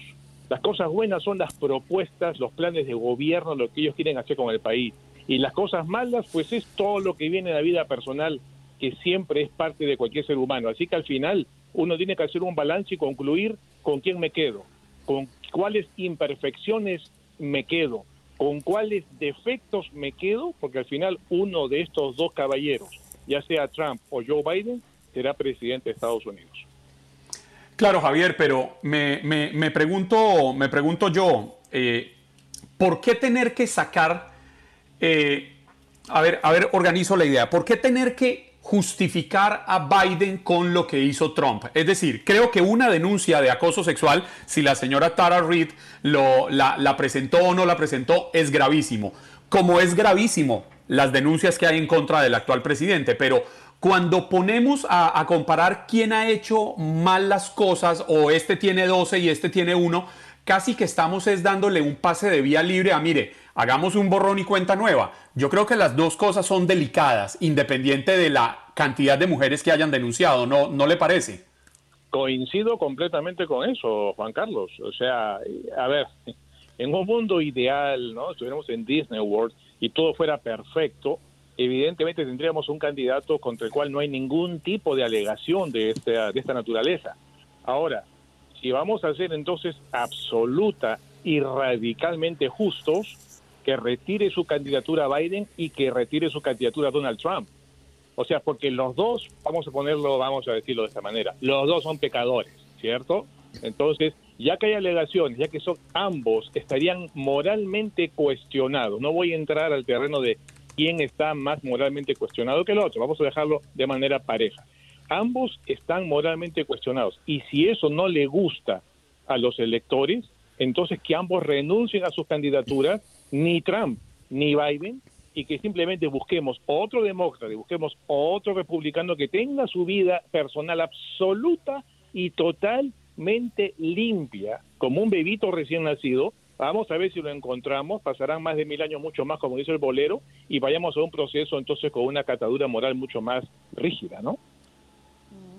Las cosas buenas son las propuestas, los planes de gobierno, lo que ellos quieren hacer con el país. Y las cosas malas, pues es todo lo que viene en la vida personal, que siempre es parte de cualquier ser humano. Así que al final uno tiene que hacer un balance y concluir con quién me quedo, con cuáles imperfecciones me quedo, con cuáles defectos me quedo, porque al final uno de estos dos caballeros, ya sea Trump o Joe Biden, será presidente de Estados Unidos. Claro, Javier, pero me, me- me pregunto, me pregunto yo, eh, ¿por qué tener que sacar, eh, a ver, a ver, organizo la idea, ¿por qué tener que justificar a Biden con lo que hizo Trump? Es decir, creo que una denuncia de acoso sexual, si la señora Tara Reid lo, la, la presentó o no la presentó, es gravísimo. Como es gravísimo las denuncias que hay en contra del actual presidente, pero cuando ponemos a, a comparar quién ha hecho mal las cosas, o este tiene 12 y este tiene 1, casi que estamos es dándole un pase de vía libre a, mire, hagamos un borrón y cuenta nueva. Yo creo que las dos cosas son delicadas, independiente de la cantidad de mujeres que hayan denunciado, ¿no, no le parece? Coincido completamente con eso, Juan Carlos. O sea, a ver, en un mundo ideal, ¿no? Estuviéramos en Disney World y todo fuera perfecto, evidentemente tendríamos un candidato contra el cual no hay ningún tipo de alegación de esta, de esta naturaleza. Ahora, si vamos a ser entonces absoluta y radicalmente justos, que retire su candidatura Biden y que retire su candidatura Donald Trump. O sea, porque los dos, vamos a ponerlo, vamos a decirlo de esta manera, los dos son pecadores, ¿cierto? Entonces, ya que hay alegaciones, ya que son ambos, estarían moralmente cuestionados. No voy a entrar al terreno de quién está más moralmente cuestionado que el otro, vamos a dejarlo de manera pareja. Ambos están moralmente cuestionados y si eso no le gusta a los electores, entonces que ambos renuncien a sus candidaturas, ni Trump ni Biden, y que simplemente busquemos otro demócrata y busquemos otro republicano que tenga su vida personal absoluta y totalmente limpia, como un bebito recién nacido. Vamos a ver si lo encontramos, pasarán más de mil años, mucho más, como dice el bolero, y vayamos a un proceso entonces con una catadura moral mucho más rígida, ¿no?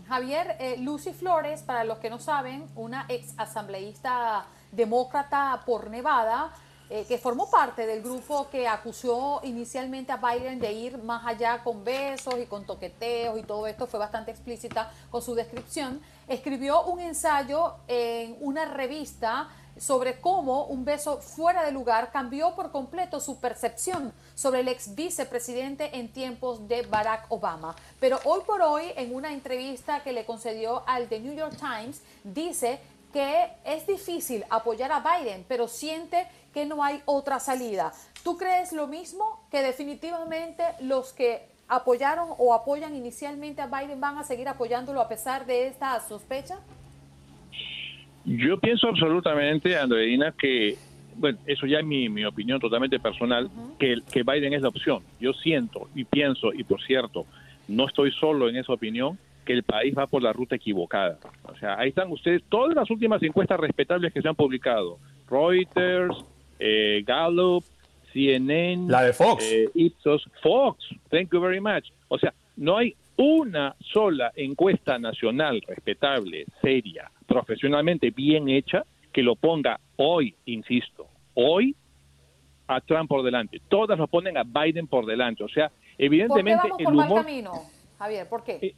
Javier, eh, Lucy Flores, para los que no saben, una ex asambleísta demócrata por Nevada, eh, que formó parte del grupo que acusó inicialmente a Biden de ir más allá con besos y con toqueteos y todo esto, fue bastante explícita con su descripción, escribió un ensayo en una revista sobre cómo un beso fuera de lugar cambió por completo su percepción sobre el ex vicepresidente en tiempos de Barack Obama. Pero hoy por hoy, en una entrevista que le concedió al The New York Times, dice que es difícil apoyar a Biden, pero siente que no hay otra salida. ¿Tú crees lo mismo? Que definitivamente los que apoyaron o apoyan inicialmente a Biden van a seguir apoyándolo a pesar de esta sospecha? Yo pienso absolutamente, Andreina, que, bueno, eso ya es mi, mi opinión totalmente personal, que, que Biden es la opción. Yo siento y pienso, y por cierto, no estoy solo en esa opinión, que el país va por la ruta equivocada. O sea, ahí están ustedes, todas las últimas encuestas respetables que se han publicado, Reuters, eh, Gallup, CNN, La de Fox. eh, Ipsos, Fox, thank you very much. O sea, no hay una sola encuesta nacional respetable, seria, profesionalmente bien hecha, que lo ponga hoy, insisto, hoy a Trump por delante. Todas lo ponen a Biden por delante. O sea, ¿Por qué evidentemente vamos el mal camino, Javier? ¿Por qué?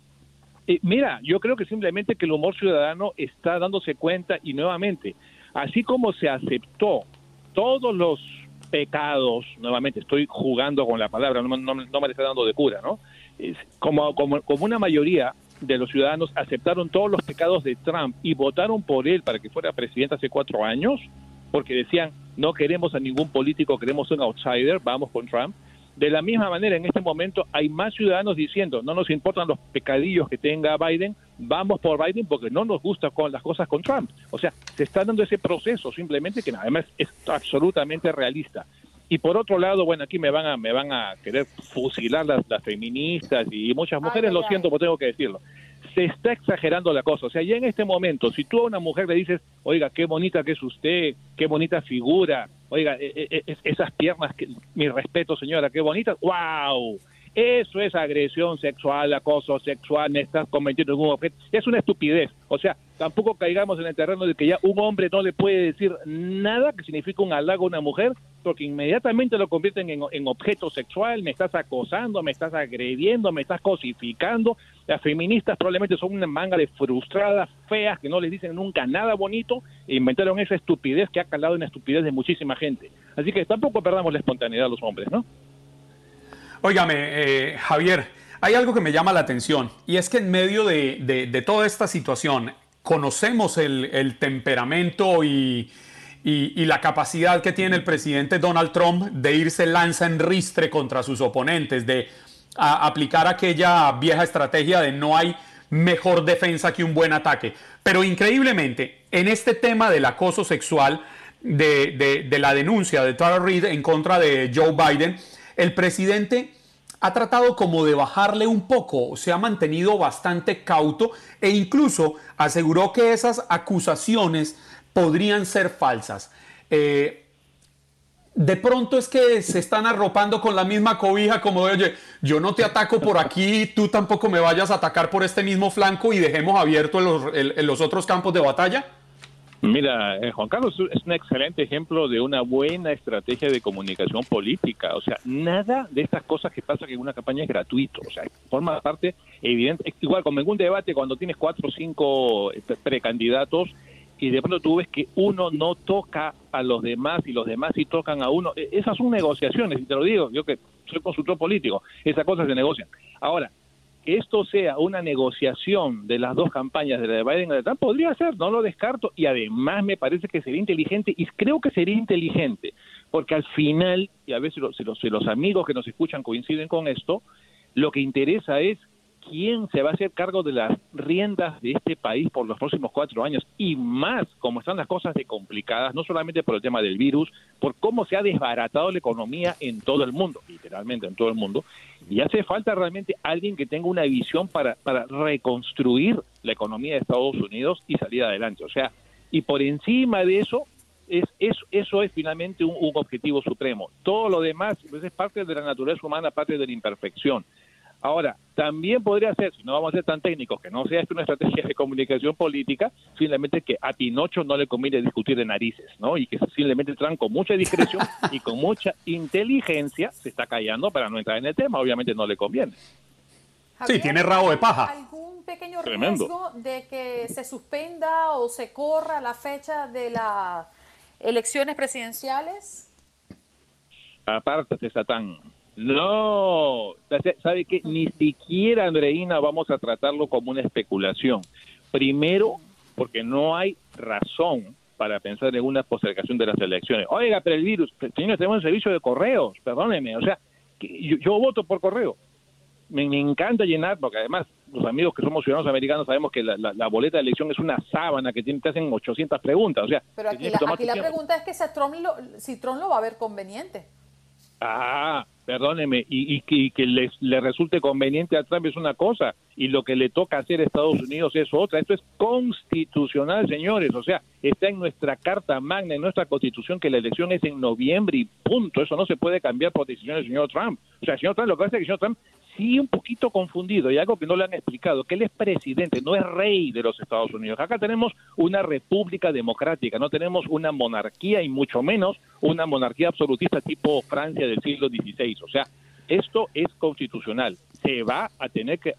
Eh, mira, yo creo que simplemente que el humor ciudadano está dándose cuenta y nuevamente, así como se aceptó todos los pecados, nuevamente estoy jugando con la palabra, no, me- no no me la está dando de cura, ¿no? como, como, como una mayoría de los ciudadanos aceptaron todos los pecados de Trump y votaron por él para que fuera presidente hace cuatro años, porque decían, no queremos a ningún político, queremos un outsider, vamos con Trump. De la misma manera, en este momento hay más ciudadanos diciendo, no nos importan los pecadillos que tenga Biden, vamos por Biden porque no nos gustan con las cosas con Trump. O sea, se está dando ese proceso simplemente que además es absolutamente realista. Y por otro lado, bueno, aquí me van a me van a querer fusilar las, las feministas y muchas mujeres, lo siento, pero tengo que decirlo. Se está exagerando la cosa. O sea, ya en este momento, si tú a una mujer le dices, oiga, qué bonita que es usted, qué bonita figura, oiga, e, e, e, esas piernas, que, mi respeto, señora, qué bonita, wow eso es agresión sexual, acoso sexual, me estás cometiendo un objeto. Es una estupidez. O sea, tampoco caigamos en el terreno de que ya un hombre no le puede decir nada que significa un halago a una mujer, porque inmediatamente lo convierten en, en objeto sexual, me estás acosando, me estás agrediendo, me estás cosificando. Las feministas probablemente son una manga de frustradas, feas, que no les dicen nunca nada bonito, e inventaron esa estupidez que ha calado en la estupidez de muchísima gente. Así que tampoco perdamos la espontaneidad los hombres, ¿no? Óigame, eh, Javier, hay algo que me llama la atención y es que en medio de, toda esta situación conocemos el, temperamento y, la capacidad que tiene el presidente Donald Trump de irse lanza en ristre contra sus oponentes, de aplicar aquella vieja estrategia de no hay mejor defensa que un buen ataque. Pero increíblemente, en este tema del acoso sexual, de, de la denuncia de Tara Reid en contra de Joe Biden, el presidente ha tratado como de bajarle un poco, se ha mantenido bastante cauto e incluso aseguró que esas acusaciones podrían ser falsas. Eh, de pronto es que se están arropando con la misma cobija como oye, yo no te ataco por aquí, tú tampoco me vayas a atacar por este mismo flanco y dejemos abierto en los otros campos de batalla. Mira, eh, Juan Carlos es un excelente ejemplo de una buena estrategia de comunicación política. O sea, nada de estas cosas que pasa que en una campaña es gratuito. O sea, forma parte evidente. Igual, como en un debate, cuando tienes cuatro o cinco eh, precandidatos y de pronto tú ves que uno no toca a los demás y los demás sí tocan a uno. E, esas son negociaciones, y te lo digo, yo que soy consultor político, esas cosas se negocian. Ahora, que esto sea una negociación de las dos campañas de la de Biden y de Trump podría ser, no lo descarto, y además me parece que sería inteligente, y creo que sería inteligente, porque al final, y a veces los, si los amigos que nos escuchan coinciden con esto, lo que interesa es quién se va a hacer cargo de las riendas de este país por los próximos cuatro años y más como están las cosas de complicadas, no solamente por el tema del virus, por cómo se ha desbaratado la economía en todo el mundo, literalmente en todo el mundo, y hace falta realmente alguien que tenga una visión para, para reconstruir la economía de Estados Unidos y salir adelante. O sea, y por encima de eso, es, eso, eso es finalmente un, un objetivo supremo. Todo lo demás pues, es parte de la naturaleza humana, parte de la imperfección. Ahora, también podría ser, si no vamos a ser tan técnicos, que no sea esto una estrategia de comunicación política, simplemente que a Pinocho no le conviene discutir de narices, ¿no? Y que simplemente traen con mucha discreción y con mucha inteligencia se está callando para no entrar en el tema. Obviamente no le conviene. sí, tiene rabo de paja. ¿Algún pequeño riesgo de que se suspenda o se corra la fecha de las elecciones presidenciales? Apártate, Satán. No, sabe que ni siquiera Andreina vamos a tratarlo como una especulación. Primero, porque no hay razón para pensar en una postergación de las elecciones. Oiga, pero el virus, señor, tenemos un servicio de correos, perdóneme, o sea, yo, voto por correo. Me, encanta llenar, porque además los amigos que somos ciudadanos americanos sabemos que la, boleta de elección es una sábana que te hacen 800 preguntas. O sea, pero aquí, la, pregunta es que si Trump, lo, si Trump lo va a ver conveniente. Ah, perdóneme, y, que les, le resulte conveniente a Trump es una cosa, y lo que le toca hacer a Estados Unidos es otra. Esto es constitucional, señores. O sea, está en nuestra Carta Magna, en nuestra Constitución, que la elección es en noviembre y punto. Eso no se puede cambiar por decisión del señor Trump. O sea, el señor Trump, lo que hace es que el señor Trump sí un poquito confundido y algo que no le han explicado, que él es presidente, no es rey de los Estados Unidos. Acá tenemos una república democrática, no tenemos una monarquía y mucho menos una monarquía absolutista tipo Francia del siglo XVI. O sea, esto es constitucional. Se va a tener que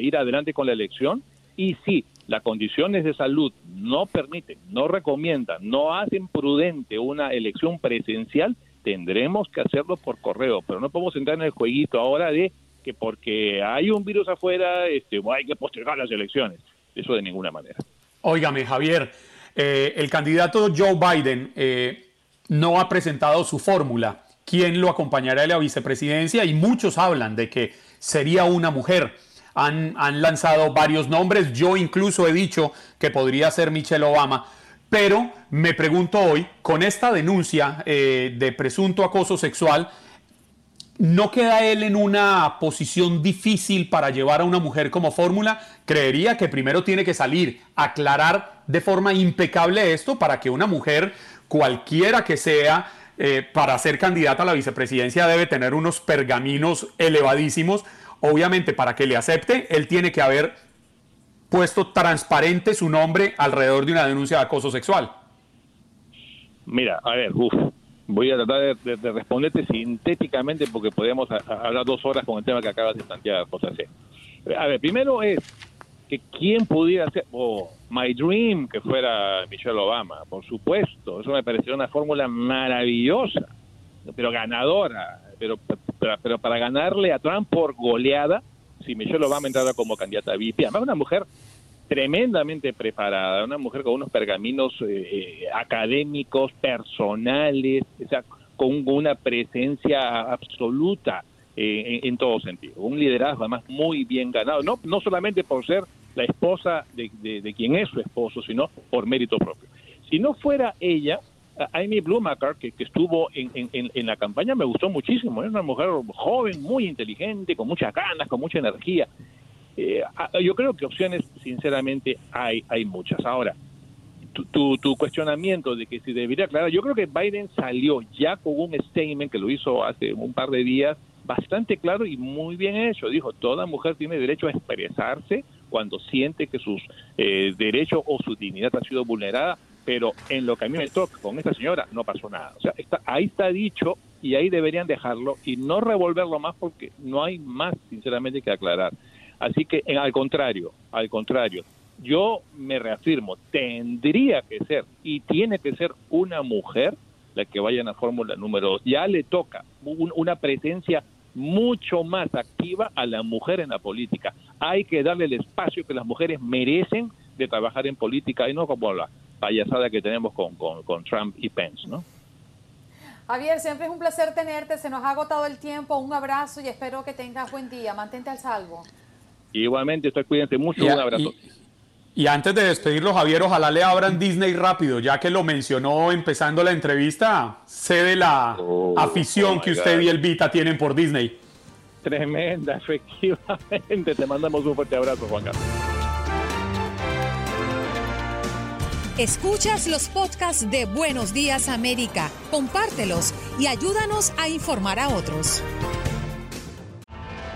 ir adelante con la elección y si las condiciones de salud no permiten, no recomiendan, no hacen prudente una elección presencial, tendremos que hacerlo por correo, pero no podemos entrar en el jueguito ahora de que porque hay un virus afuera este, hay que postergar las elecciones. Eso de ninguna manera. Óigame, Javier, eh, el candidato Joe Biden eh, no ha presentado su fórmula. ¿Quién lo acompañará en la vicepresidencia? Y muchos hablan de que sería una mujer. Han, han lanzado varios nombres. Yo incluso he dicho que podría ser Michelle Obama. Pero me pregunto hoy, con esta denuncia eh, de presunto acoso sexual, ¿no queda él en una posición difícil para llevar a una mujer como fórmula? Creería que primero tiene que salir, aclarar de forma impecable esto para que una mujer, cualquiera que sea, eh, para ser candidata a la vicepresidencia debe tener unos pergaminos elevadísimos. Obviamente, para que le acepte, él tiene que haber puesto transparente su nombre alrededor de una denuncia de acoso sexual? Mira, a ver, uf, voy a tratar de, responderte sintéticamente porque podemos hablar dos horas con el tema que acabas de plantear, José A ver, primero es que quién pudiera ser, o My Dream, que fuera Michelle Obama, por supuesto, eso me pareció una fórmula maravillosa, pero ganadora, pero, pero, pero para ganarle a Trump por goleada, si Michelle Obama entrara como candidata a VP. Además, una mujer tremendamente preparada, una mujer con unos pergaminos eh, eh, académicos, personales, o sea, con una presencia absoluta eh, en, todo sentido. Un liderazgo además muy bien ganado, no, no solamente por ser la esposa de, de quien es su esposo, sino por mérito propio. Si no fuera ella, Amy Blumacher, que, que estuvo en, en, en, la campaña, me gustó muchísimo. Es una mujer joven, muy inteligente, con muchas ganas, con mucha energía. Eh, yo creo que opciones, sinceramente, hay, hay muchas. Ahora, tu, tu, cuestionamiento de que si debería aclarar, yo creo que Biden salió ya con un statement que lo hizo hace un par de días, bastante claro y muy bien hecho. Dijo, toda mujer tiene derecho a expresarse cuando siente que sus eh, derechos o su dignidad ha sido vulnerada pero en lo que a mí me toca con esta señora no pasó nada. O sea, está, ahí está dicho y ahí deberían dejarlo y no revolverlo más porque no hay más, sinceramente, que aclarar. Así que, en, al contrario, al contrario, yo me reafirmo, tendría que ser y tiene que ser una mujer la que vaya en la fórmula número dos. Ya le toca una presencia mucho más activa a la mujer en la política. Hay que darle el espacio que las mujeres merecen de trabajar en política y no como la payasada que tenemos con, con, Trump y Pence, ¿no? Javier, siempre es un placer tenerte, se nos ha agotado el tiempo, un abrazo y espero que tengas buen día, mantente al salvo. Igualmente, estoy cuídate mucho, un abrazo. Y, antes de despedirlo, Javier, ojalá le abran Disney rápido, ya que lo mencionó empezando la entrevista, sé de la oh, afición oh que usted y el Vita tienen por Disney. Tremenda, efectivamente. Te mandamos un fuerte abrazo, Juan Carlos. Escuchas los podcasts de Buenos Días América, compártelos y ayúdanos a informar a otros.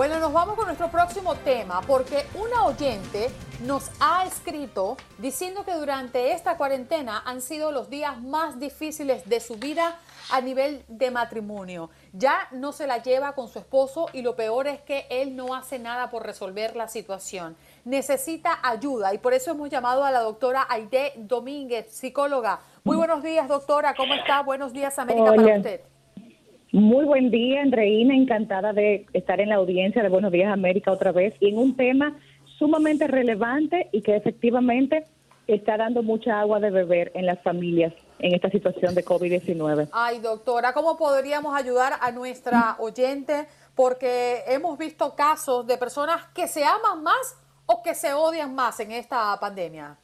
Bueno, nos vamos con nuestro próximo tema porque una oyente nos ha escrito diciendo que durante esta cuarentena han sido los días más difíciles de su vida a nivel de matrimonio. Ya no se la lleva con su esposo y lo peor es que él no hace nada por resolver la situación necesita ayuda y por eso hemos llamado a la doctora Aide Domínguez, psicóloga. Muy buenos días, doctora. ¿Cómo está? Buenos días, América, para usted. Muy buen día, Andreina. Encantada de estar en la audiencia de Buenos Días, América, otra vez. Y en un tema sumamente relevante y que efectivamente está dando mucha agua de beber en las familias en esta situación de COVID-19. Ay, doctora, ¿cómo podríamos ayudar a nuestra oyente? Porque hemos visto casos de personas que se aman más o que se odian más en esta pandemia?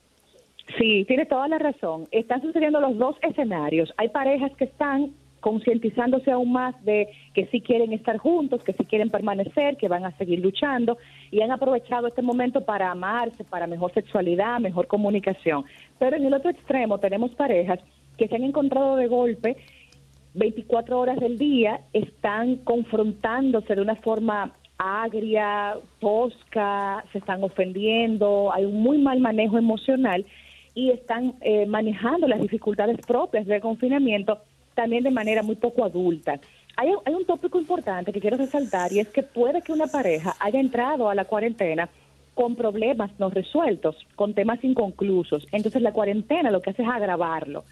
Sí, tiene toda la razón. Están sucediendo los dos escenarios. Hay parejas que están concientizándose aún más de que sí quieren estar juntos, que sí quieren permanecer, que van a seguir luchando y han aprovechado este momento para amarse, para mejor sexualidad, mejor comunicación. Pero en el otro extremo tenemos parejas que se han encontrado de golpe 24 horas del día, están confrontándose de una forma agria, tosca, se están ofendiendo, hay un muy mal manejo emocional y están eh, manejando las dificultades propias del confinamiento también de manera muy poco adulta. Hay, hay un tópico importante que quiero resaltar y es que puede que una pareja haya entrado a la cuarentena con problemas no resueltos, con temas inconclusos. Entonces la cuarentena lo que hace es agravarlo,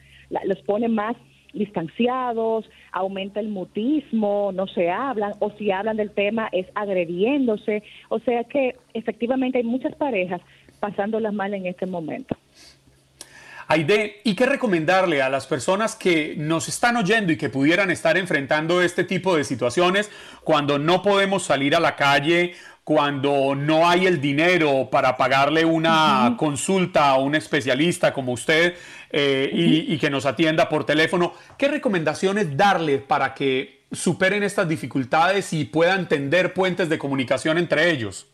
los pone más distanciados, aumenta el mutismo, no se hablan, o si hablan del tema es agrediéndose. O sea que efectivamente hay muchas parejas pasándolas mal en este momento. Aide, ¿y qué recomendarle a las personas que nos están oyendo y que pudieran estar enfrentando este tipo de situaciones cuando no podemos salir a la calle, cuando no hay el dinero para pagarle una consulta a un especialista como usted eh, y, y que nos atienda por teléfono? ¿Qué recomendaciones darle para que superen estas dificultades y puedan tender puentes de comunicación entre ellos?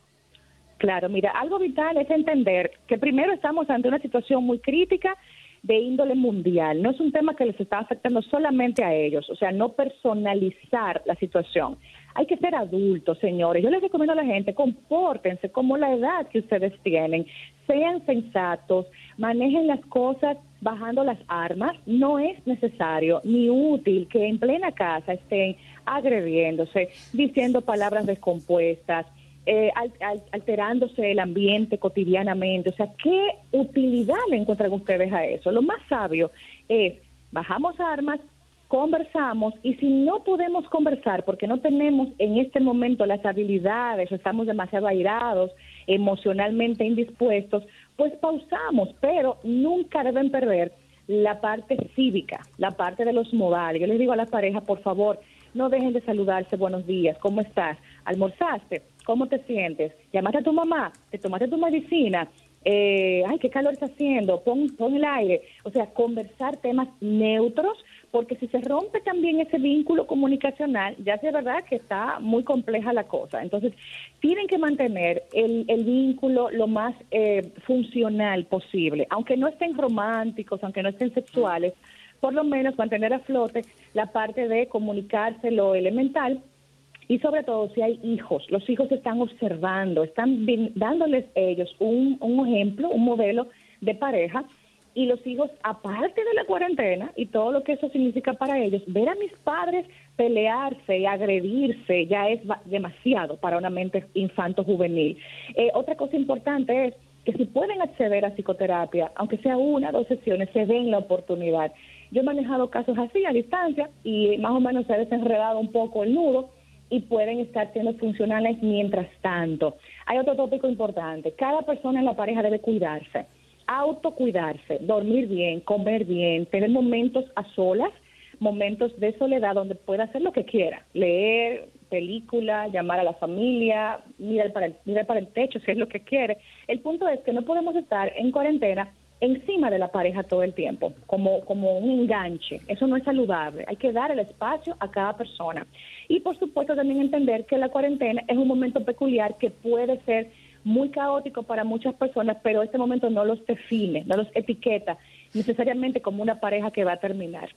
Claro, mira, algo vital es entender que primero estamos ante una situación muy crítica de índole mundial. No es un tema que les está afectando solamente a ellos, o sea, no personalizar la situación. Hay que ser adultos, señores. Yo les recomiendo a la gente, compórtense como la edad que ustedes tienen, sean sensatos, manejen las cosas bajando las armas. No es necesario ni útil que en plena casa estén agrediéndose, diciendo palabras descompuestas, eh, alterándose el ambiente cotidianamente. O sea, ¿qué utilidad le encuentran ustedes a eso? Lo más sabio es, bajamos armas, conversamos y si no podemos conversar porque no tenemos en este momento las habilidades o estamos demasiado airados, emocionalmente indispuestos, pues pausamos, pero nunca deben perder la parte cívica, la parte de los modales. Yo les digo a las parejas, por favor, no dejen de saludarse, buenos días, ¿cómo estás? ¿Almorzaste? ¿Cómo te sientes? ¿Llamaste a tu mamá? ¿Te tomaste tu medicina? Eh, ay, qué calor está haciendo, pon, pon el aire. O sea, conversar temas neutros, porque si se rompe también ese vínculo comunicacional, ya es verdad que está muy compleja la cosa. Entonces, tienen que mantener el, el vínculo lo más eh, funcional posible, aunque no estén románticos, aunque no estén sexuales, por lo menos mantener a flote la parte de comunicarse lo elemental y sobre todo si hay hijos, los hijos están observando, están dándoles ellos un, un ejemplo, un modelo de pareja y los hijos, aparte de la cuarentena y todo lo que eso significa para ellos, ver a mis padres pelearse y agredirse ya es demasiado para una mente infanto-juvenil. Eh, otra cosa importante es que si pueden acceder a psicoterapia, aunque sea una o dos sesiones, se den la oportunidad. Yo he manejado casos así a distancia y más o menos se ha desenredado un poco el nudo y pueden estar siendo funcionales mientras tanto. Hay otro tópico importante. Cada persona en la pareja debe cuidarse, autocuidarse, dormir bien, comer bien, tener momentos a solas, momentos de soledad donde pueda hacer lo que quiera, leer, película, llamar a la familia, mirar para el, mirar para el techo si es lo que quiere. El punto es que no podemos estar en cuarentena encima de la pareja todo el tiempo, como, como un enganche. Eso no es saludable. Hay que dar el espacio a cada persona. Y por supuesto también entender que la cuarentena es un momento peculiar que puede ser muy caótico para muchas personas, pero este momento no los define, no los etiqueta necesariamente como una pareja que va a terminar.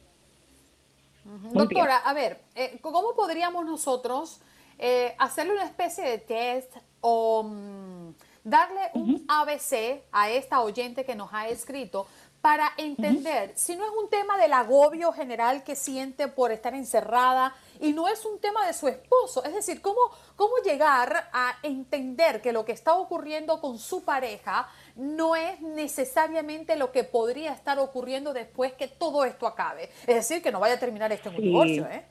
Doctora, a ver, eh, ¿cómo podríamos nosotros eh, hacerle una especie de test o... Mm, darle un ABC a esta oyente que nos ha escrito para entender si no es un tema del agobio general que siente por estar encerrada y no es un tema de su esposo. Es decir, cómo, cómo llegar a entender que lo que está ocurriendo con su pareja no es necesariamente lo que podría estar ocurriendo después que todo esto acabe. Es decir, que no vaya a terminar esto en un divorcio, ¿eh?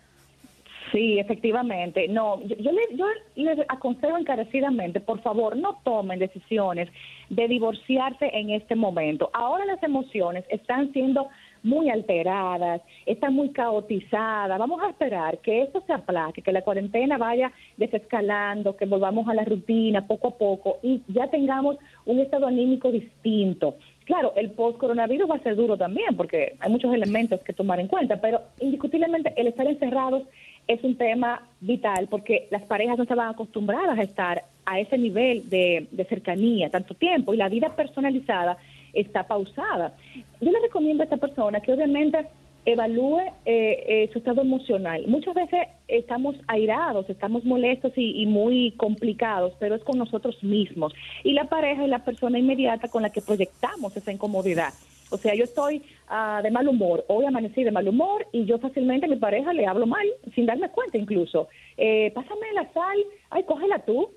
Sí, efectivamente. No, yo, les, yo les aconsejo encarecidamente, por favor, no tomen decisiones de divorciarse en este momento. Ahora las emociones están siendo muy alteradas, están muy caotizadas. Vamos a esperar que esto se aplaque, que la cuarentena vaya desescalando, que volvamos a la rutina poco a poco y ya tengamos un estado anímico distinto. Claro, el post-coronavirus va a ser duro también porque hay muchos elementos que tomar en cuenta, pero indiscutiblemente el estar encerrados es un tema vital porque las parejas no estaban acostumbradas a estar a ese nivel de, cercanía tanto tiempo y la vida personalizada está pausada. Yo le recomiendo a esta persona que obviamente evalúe eh, eh, su estado emocional. Muchas veces estamos airados, estamos molestos y, muy complicados, pero es con nosotros mismos. Y la pareja es la persona inmediata con la que proyectamos esa incomodidad. O sea, yo estoy ah, de mal humor, hoy amanecí de mal humor y yo fácilmente a mi pareja le hablo mal, sin darme cuenta incluso. Eh, pásame la sal, ay, cógela tú,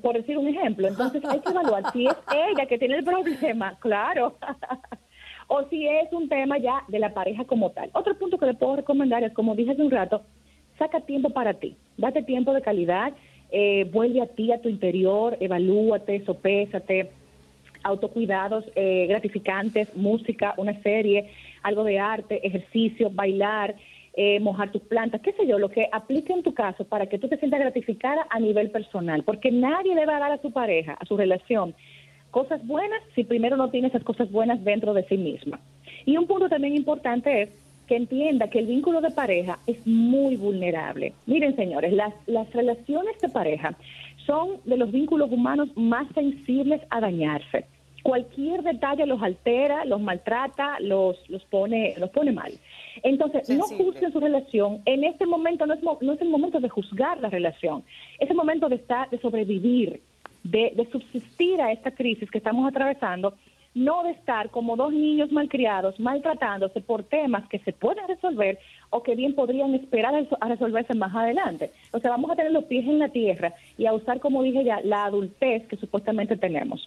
por decir un ejemplo. Entonces hay que evaluar si es ella que tiene el problema, claro. o si es un tema ya de la pareja como tal. Otro punto que le puedo recomendar es, como dije hace un rato, saca tiempo para ti, date tiempo de calidad, eh, vuelve a ti, a tu interior, evalúate, sopésate, autocuidados eh, gratificantes, música, una serie, algo de arte, ejercicio, bailar, eh, mojar tus plantas, qué sé yo, lo que aplique en tu caso para que tú te sientas gratificada a nivel personal, porque nadie a dar a su pareja, a su relación, cosas buenas si primero no tiene esas cosas buenas dentro de sí misma. Y un punto también importante es que entienda que el vínculo de pareja es muy vulnerable. Miren, señores, las, las relaciones de pareja son de los vínculos humanos más sensibles a dañarse. Cualquier detalle los altera, los maltrata, los, los, pone, los pone mal. Entonces, no juzguen su relación. En este momento no es, no es el momento de juzgar la relación. Es el momento de estar, de sobrevivir, de, subsistir a esta crisis que estamos atravesando, no de estar como dos niños malcriados, maltratándose por temas que se pueden resolver o que bien podrían esperar a resolverse más adelante. O sea, vamos a tener los pies en la tierra y a usar, como dije ya, la adultez que supuestamente tenemos.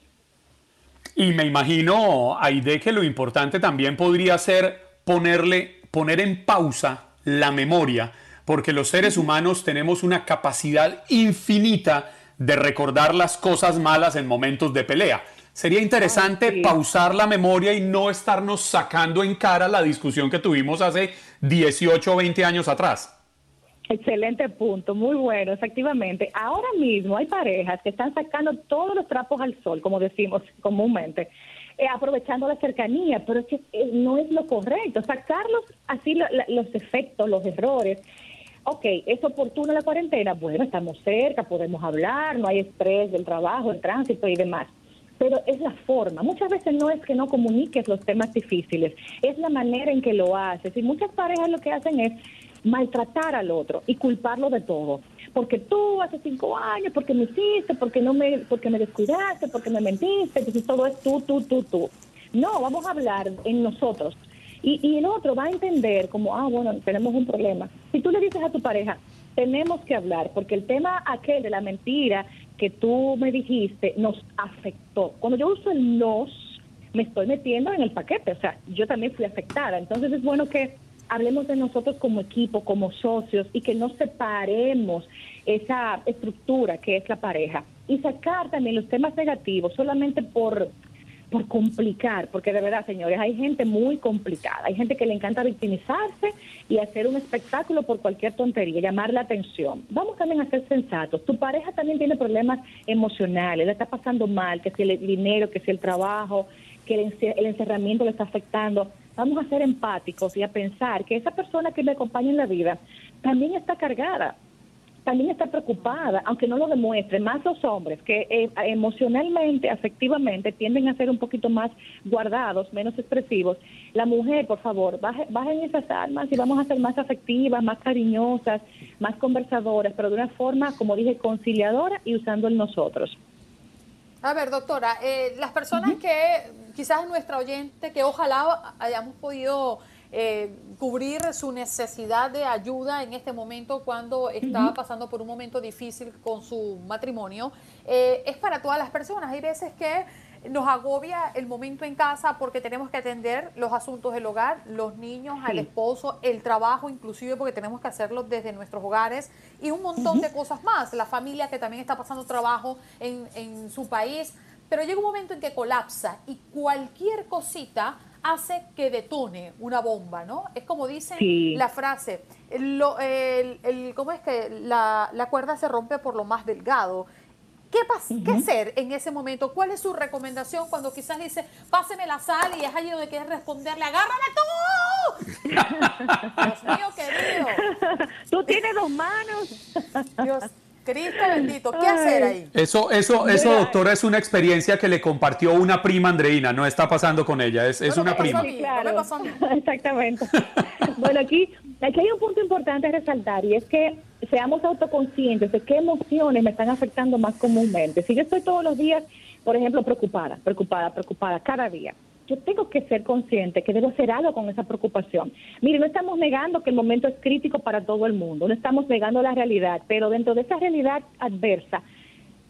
Y me imagino, Aide, que lo importante también podría ser ponerle, poner en pausa la memoria, porque los seres humanos tenemos una capacidad infinita de recordar las cosas malas en momentos de pelea. Sería interesante pausar la memoria y no estarnos sacando en cara la discusión que tuvimos hace 18 o 20 años atrás. Excelente punto, muy bueno, efectivamente. Ahora mismo hay parejas que están sacando todos los trapos al sol, como decimos comúnmente, eh, aprovechando la cercanía, pero es que eh, no es lo correcto. Sacarlos así los efectos, los errores, ok, ¿es oportuna la cuarentena? Bueno, estamos cerca, podemos hablar, no hay estrés del trabajo, el tránsito y demás. Pero es la forma. Muchas veces no es que no comuniques los temas difíciles, es la manera en que lo haces. Y muchas parejas lo que hacen es maltratar al otro y culparlo de todo. Porque tú hace cinco años, porque me hiciste, porque no me, porque me descuidaste, porque me mentiste, entonces todo es tú, tú, tú, tú. No, vamos a hablar en nosotros. Y, el otro va a entender como, ah, bueno, tenemos un problema. Si tú le dices a tu pareja, tenemos que hablar, porque el tema aquel de la mentira que tú me dijiste nos afectó. Cuando yo uso el nos, me estoy metiendo en el paquete, o sea, yo también fui afectada. Entonces es bueno que hablemos de nosotros como equipo, como socios y que no separemos esa estructura que es la pareja y sacar también los temas negativos solamente por por complicar, porque de verdad, señores, hay gente muy complicada, hay gente que le encanta victimizarse y hacer un espectáculo por cualquier tontería, llamar la atención. Vamos también a ser sensatos. Tu pareja también tiene problemas emocionales, le está pasando mal, que si el dinero, que si el trabajo, que el, encerramiento le está afectando. Vamos a ser empáticos y a pensar que esa persona que me acompaña en la vida también está cargada también está preocupada, aunque no lo demuestre, más los hombres que eh, emocionalmente, afectivamente, tienden a ser un poquito más guardados, menos expresivos. La mujer, por favor, bajen esas almas y vamos a ser más afectivas, más cariñosas, más conversadoras, pero de una forma, como dije, conciliadora y usando el nosotros. A ver, doctora, eh, las personas que quizás nuestra oyente, que ojalá hayamos podido eh, cubrir su necesidad de ayuda en este momento cuando está pasando por un momento difícil con su matrimonio. Eh, es para todas las personas. Hay veces que nos agobia el momento en casa porque tenemos que atender los asuntos del hogar, los niños, al esposo, el trabajo, inclusive porque tenemos que hacerlo desde nuestros hogares y un montón de cosas más. La familia que también está pasando trabajo en, en su país. Pero llega un momento en que colapsa y cualquier cosita hace que detone una bomba, ¿no? Es como dice la frase, lo, el, ¿cómo es que la, cuerda se rompe por lo más delgado? ¿Qué, ¿Qué hacer en ese momento? ¿Cuál es su recomendación cuando quizás dice, páseme la sal y es allí donde quieres responderle, agárrame tú? Dios mío, querido. Tú tienes dos manos. Dios, Cristo bendito, ¿qué hacer ahí? Eso, eso, eso, doctora, es una experiencia que le compartió una prima Andreina, no está pasando con ella, es, es una prima. Exactamente. bueno, aquí, aquí hay un punto importante a resaltar y es que seamos autoconscientes de qué emociones me están afectando más comúnmente. Si yo estoy todos los días, por ejemplo, preocupada, preocupada, preocupada, cada día, yo tengo que ser consciente que debo hacer algo con esa preocupación. Mire, no estamos negando que el momento es crítico para todo el mundo, no estamos negando la realidad, pero dentro de esa realidad adversa,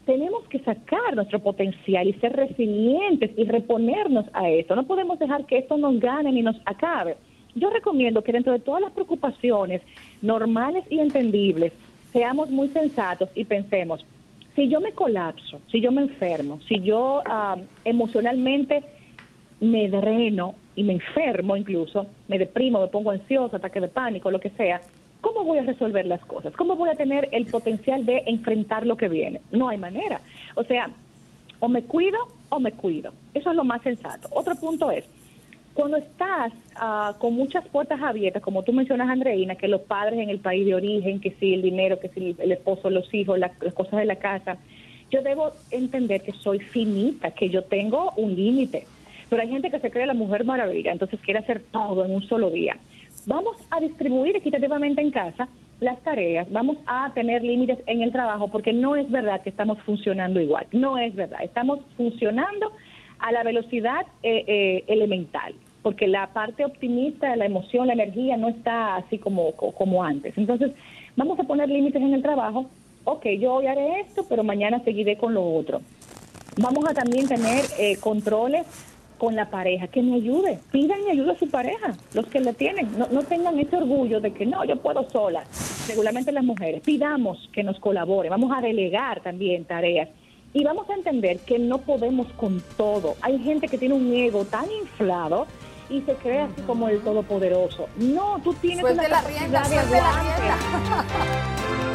tenemos que sacar nuestro potencial y ser resilientes y reponernos a eso. No podemos dejar que esto nos gane ni nos acabe. Yo recomiendo que dentro de todas las preocupaciones normales y entendibles, seamos muy sensatos y pensemos, si yo me colapso, si yo me enfermo, si yo ah, emocionalmente me dreno y me enfermo incluso, me deprimo, me pongo ansioso, ataque de pánico, lo que sea, ¿cómo voy a resolver las cosas? ¿Cómo voy a tener el potencial de enfrentar lo que viene? No hay manera. O sea, o me cuido o me cuido. Eso es lo más sensato. Otro punto es, cuando estás ah, con muchas puertas abiertas, como tú mencionas, Andreina, que los padres en el país de origen, que si el dinero, que si el esposo, los hijos, las cosas de la casa, yo debo entender que soy finita, que yo tengo un límite. Pero hay gente que se cree la mujer maravilla, entonces quiere hacer todo en un solo día. Vamos a distribuir equitativamente en casa las tareas, vamos a tener límites en el trabajo, porque no es verdad que estamos funcionando igual, no es verdad, estamos funcionando a la velocidad eh, eh, elemental, porque la parte optimista la emoción, la energía no está así como, como antes. Entonces, vamos a poner límites en el trabajo, ok, yo hoy haré esto, pero mañana seguiré con lo otro. Vamos a también tener eh, controles con la pareja, que me ayude, pidan ayuda a su pareja, los que la tienen, no, no tengan ese orgullo de que no, yo puedo sola, regularmente las mujeres, pidamos que nos colabore, vamos a delegar también tareas y vamos a entender que no podemos con todo. Hay gente que tiene un ego tan inflado y se cree así como el todopoderoso. No, tú tienes una la rienda, de la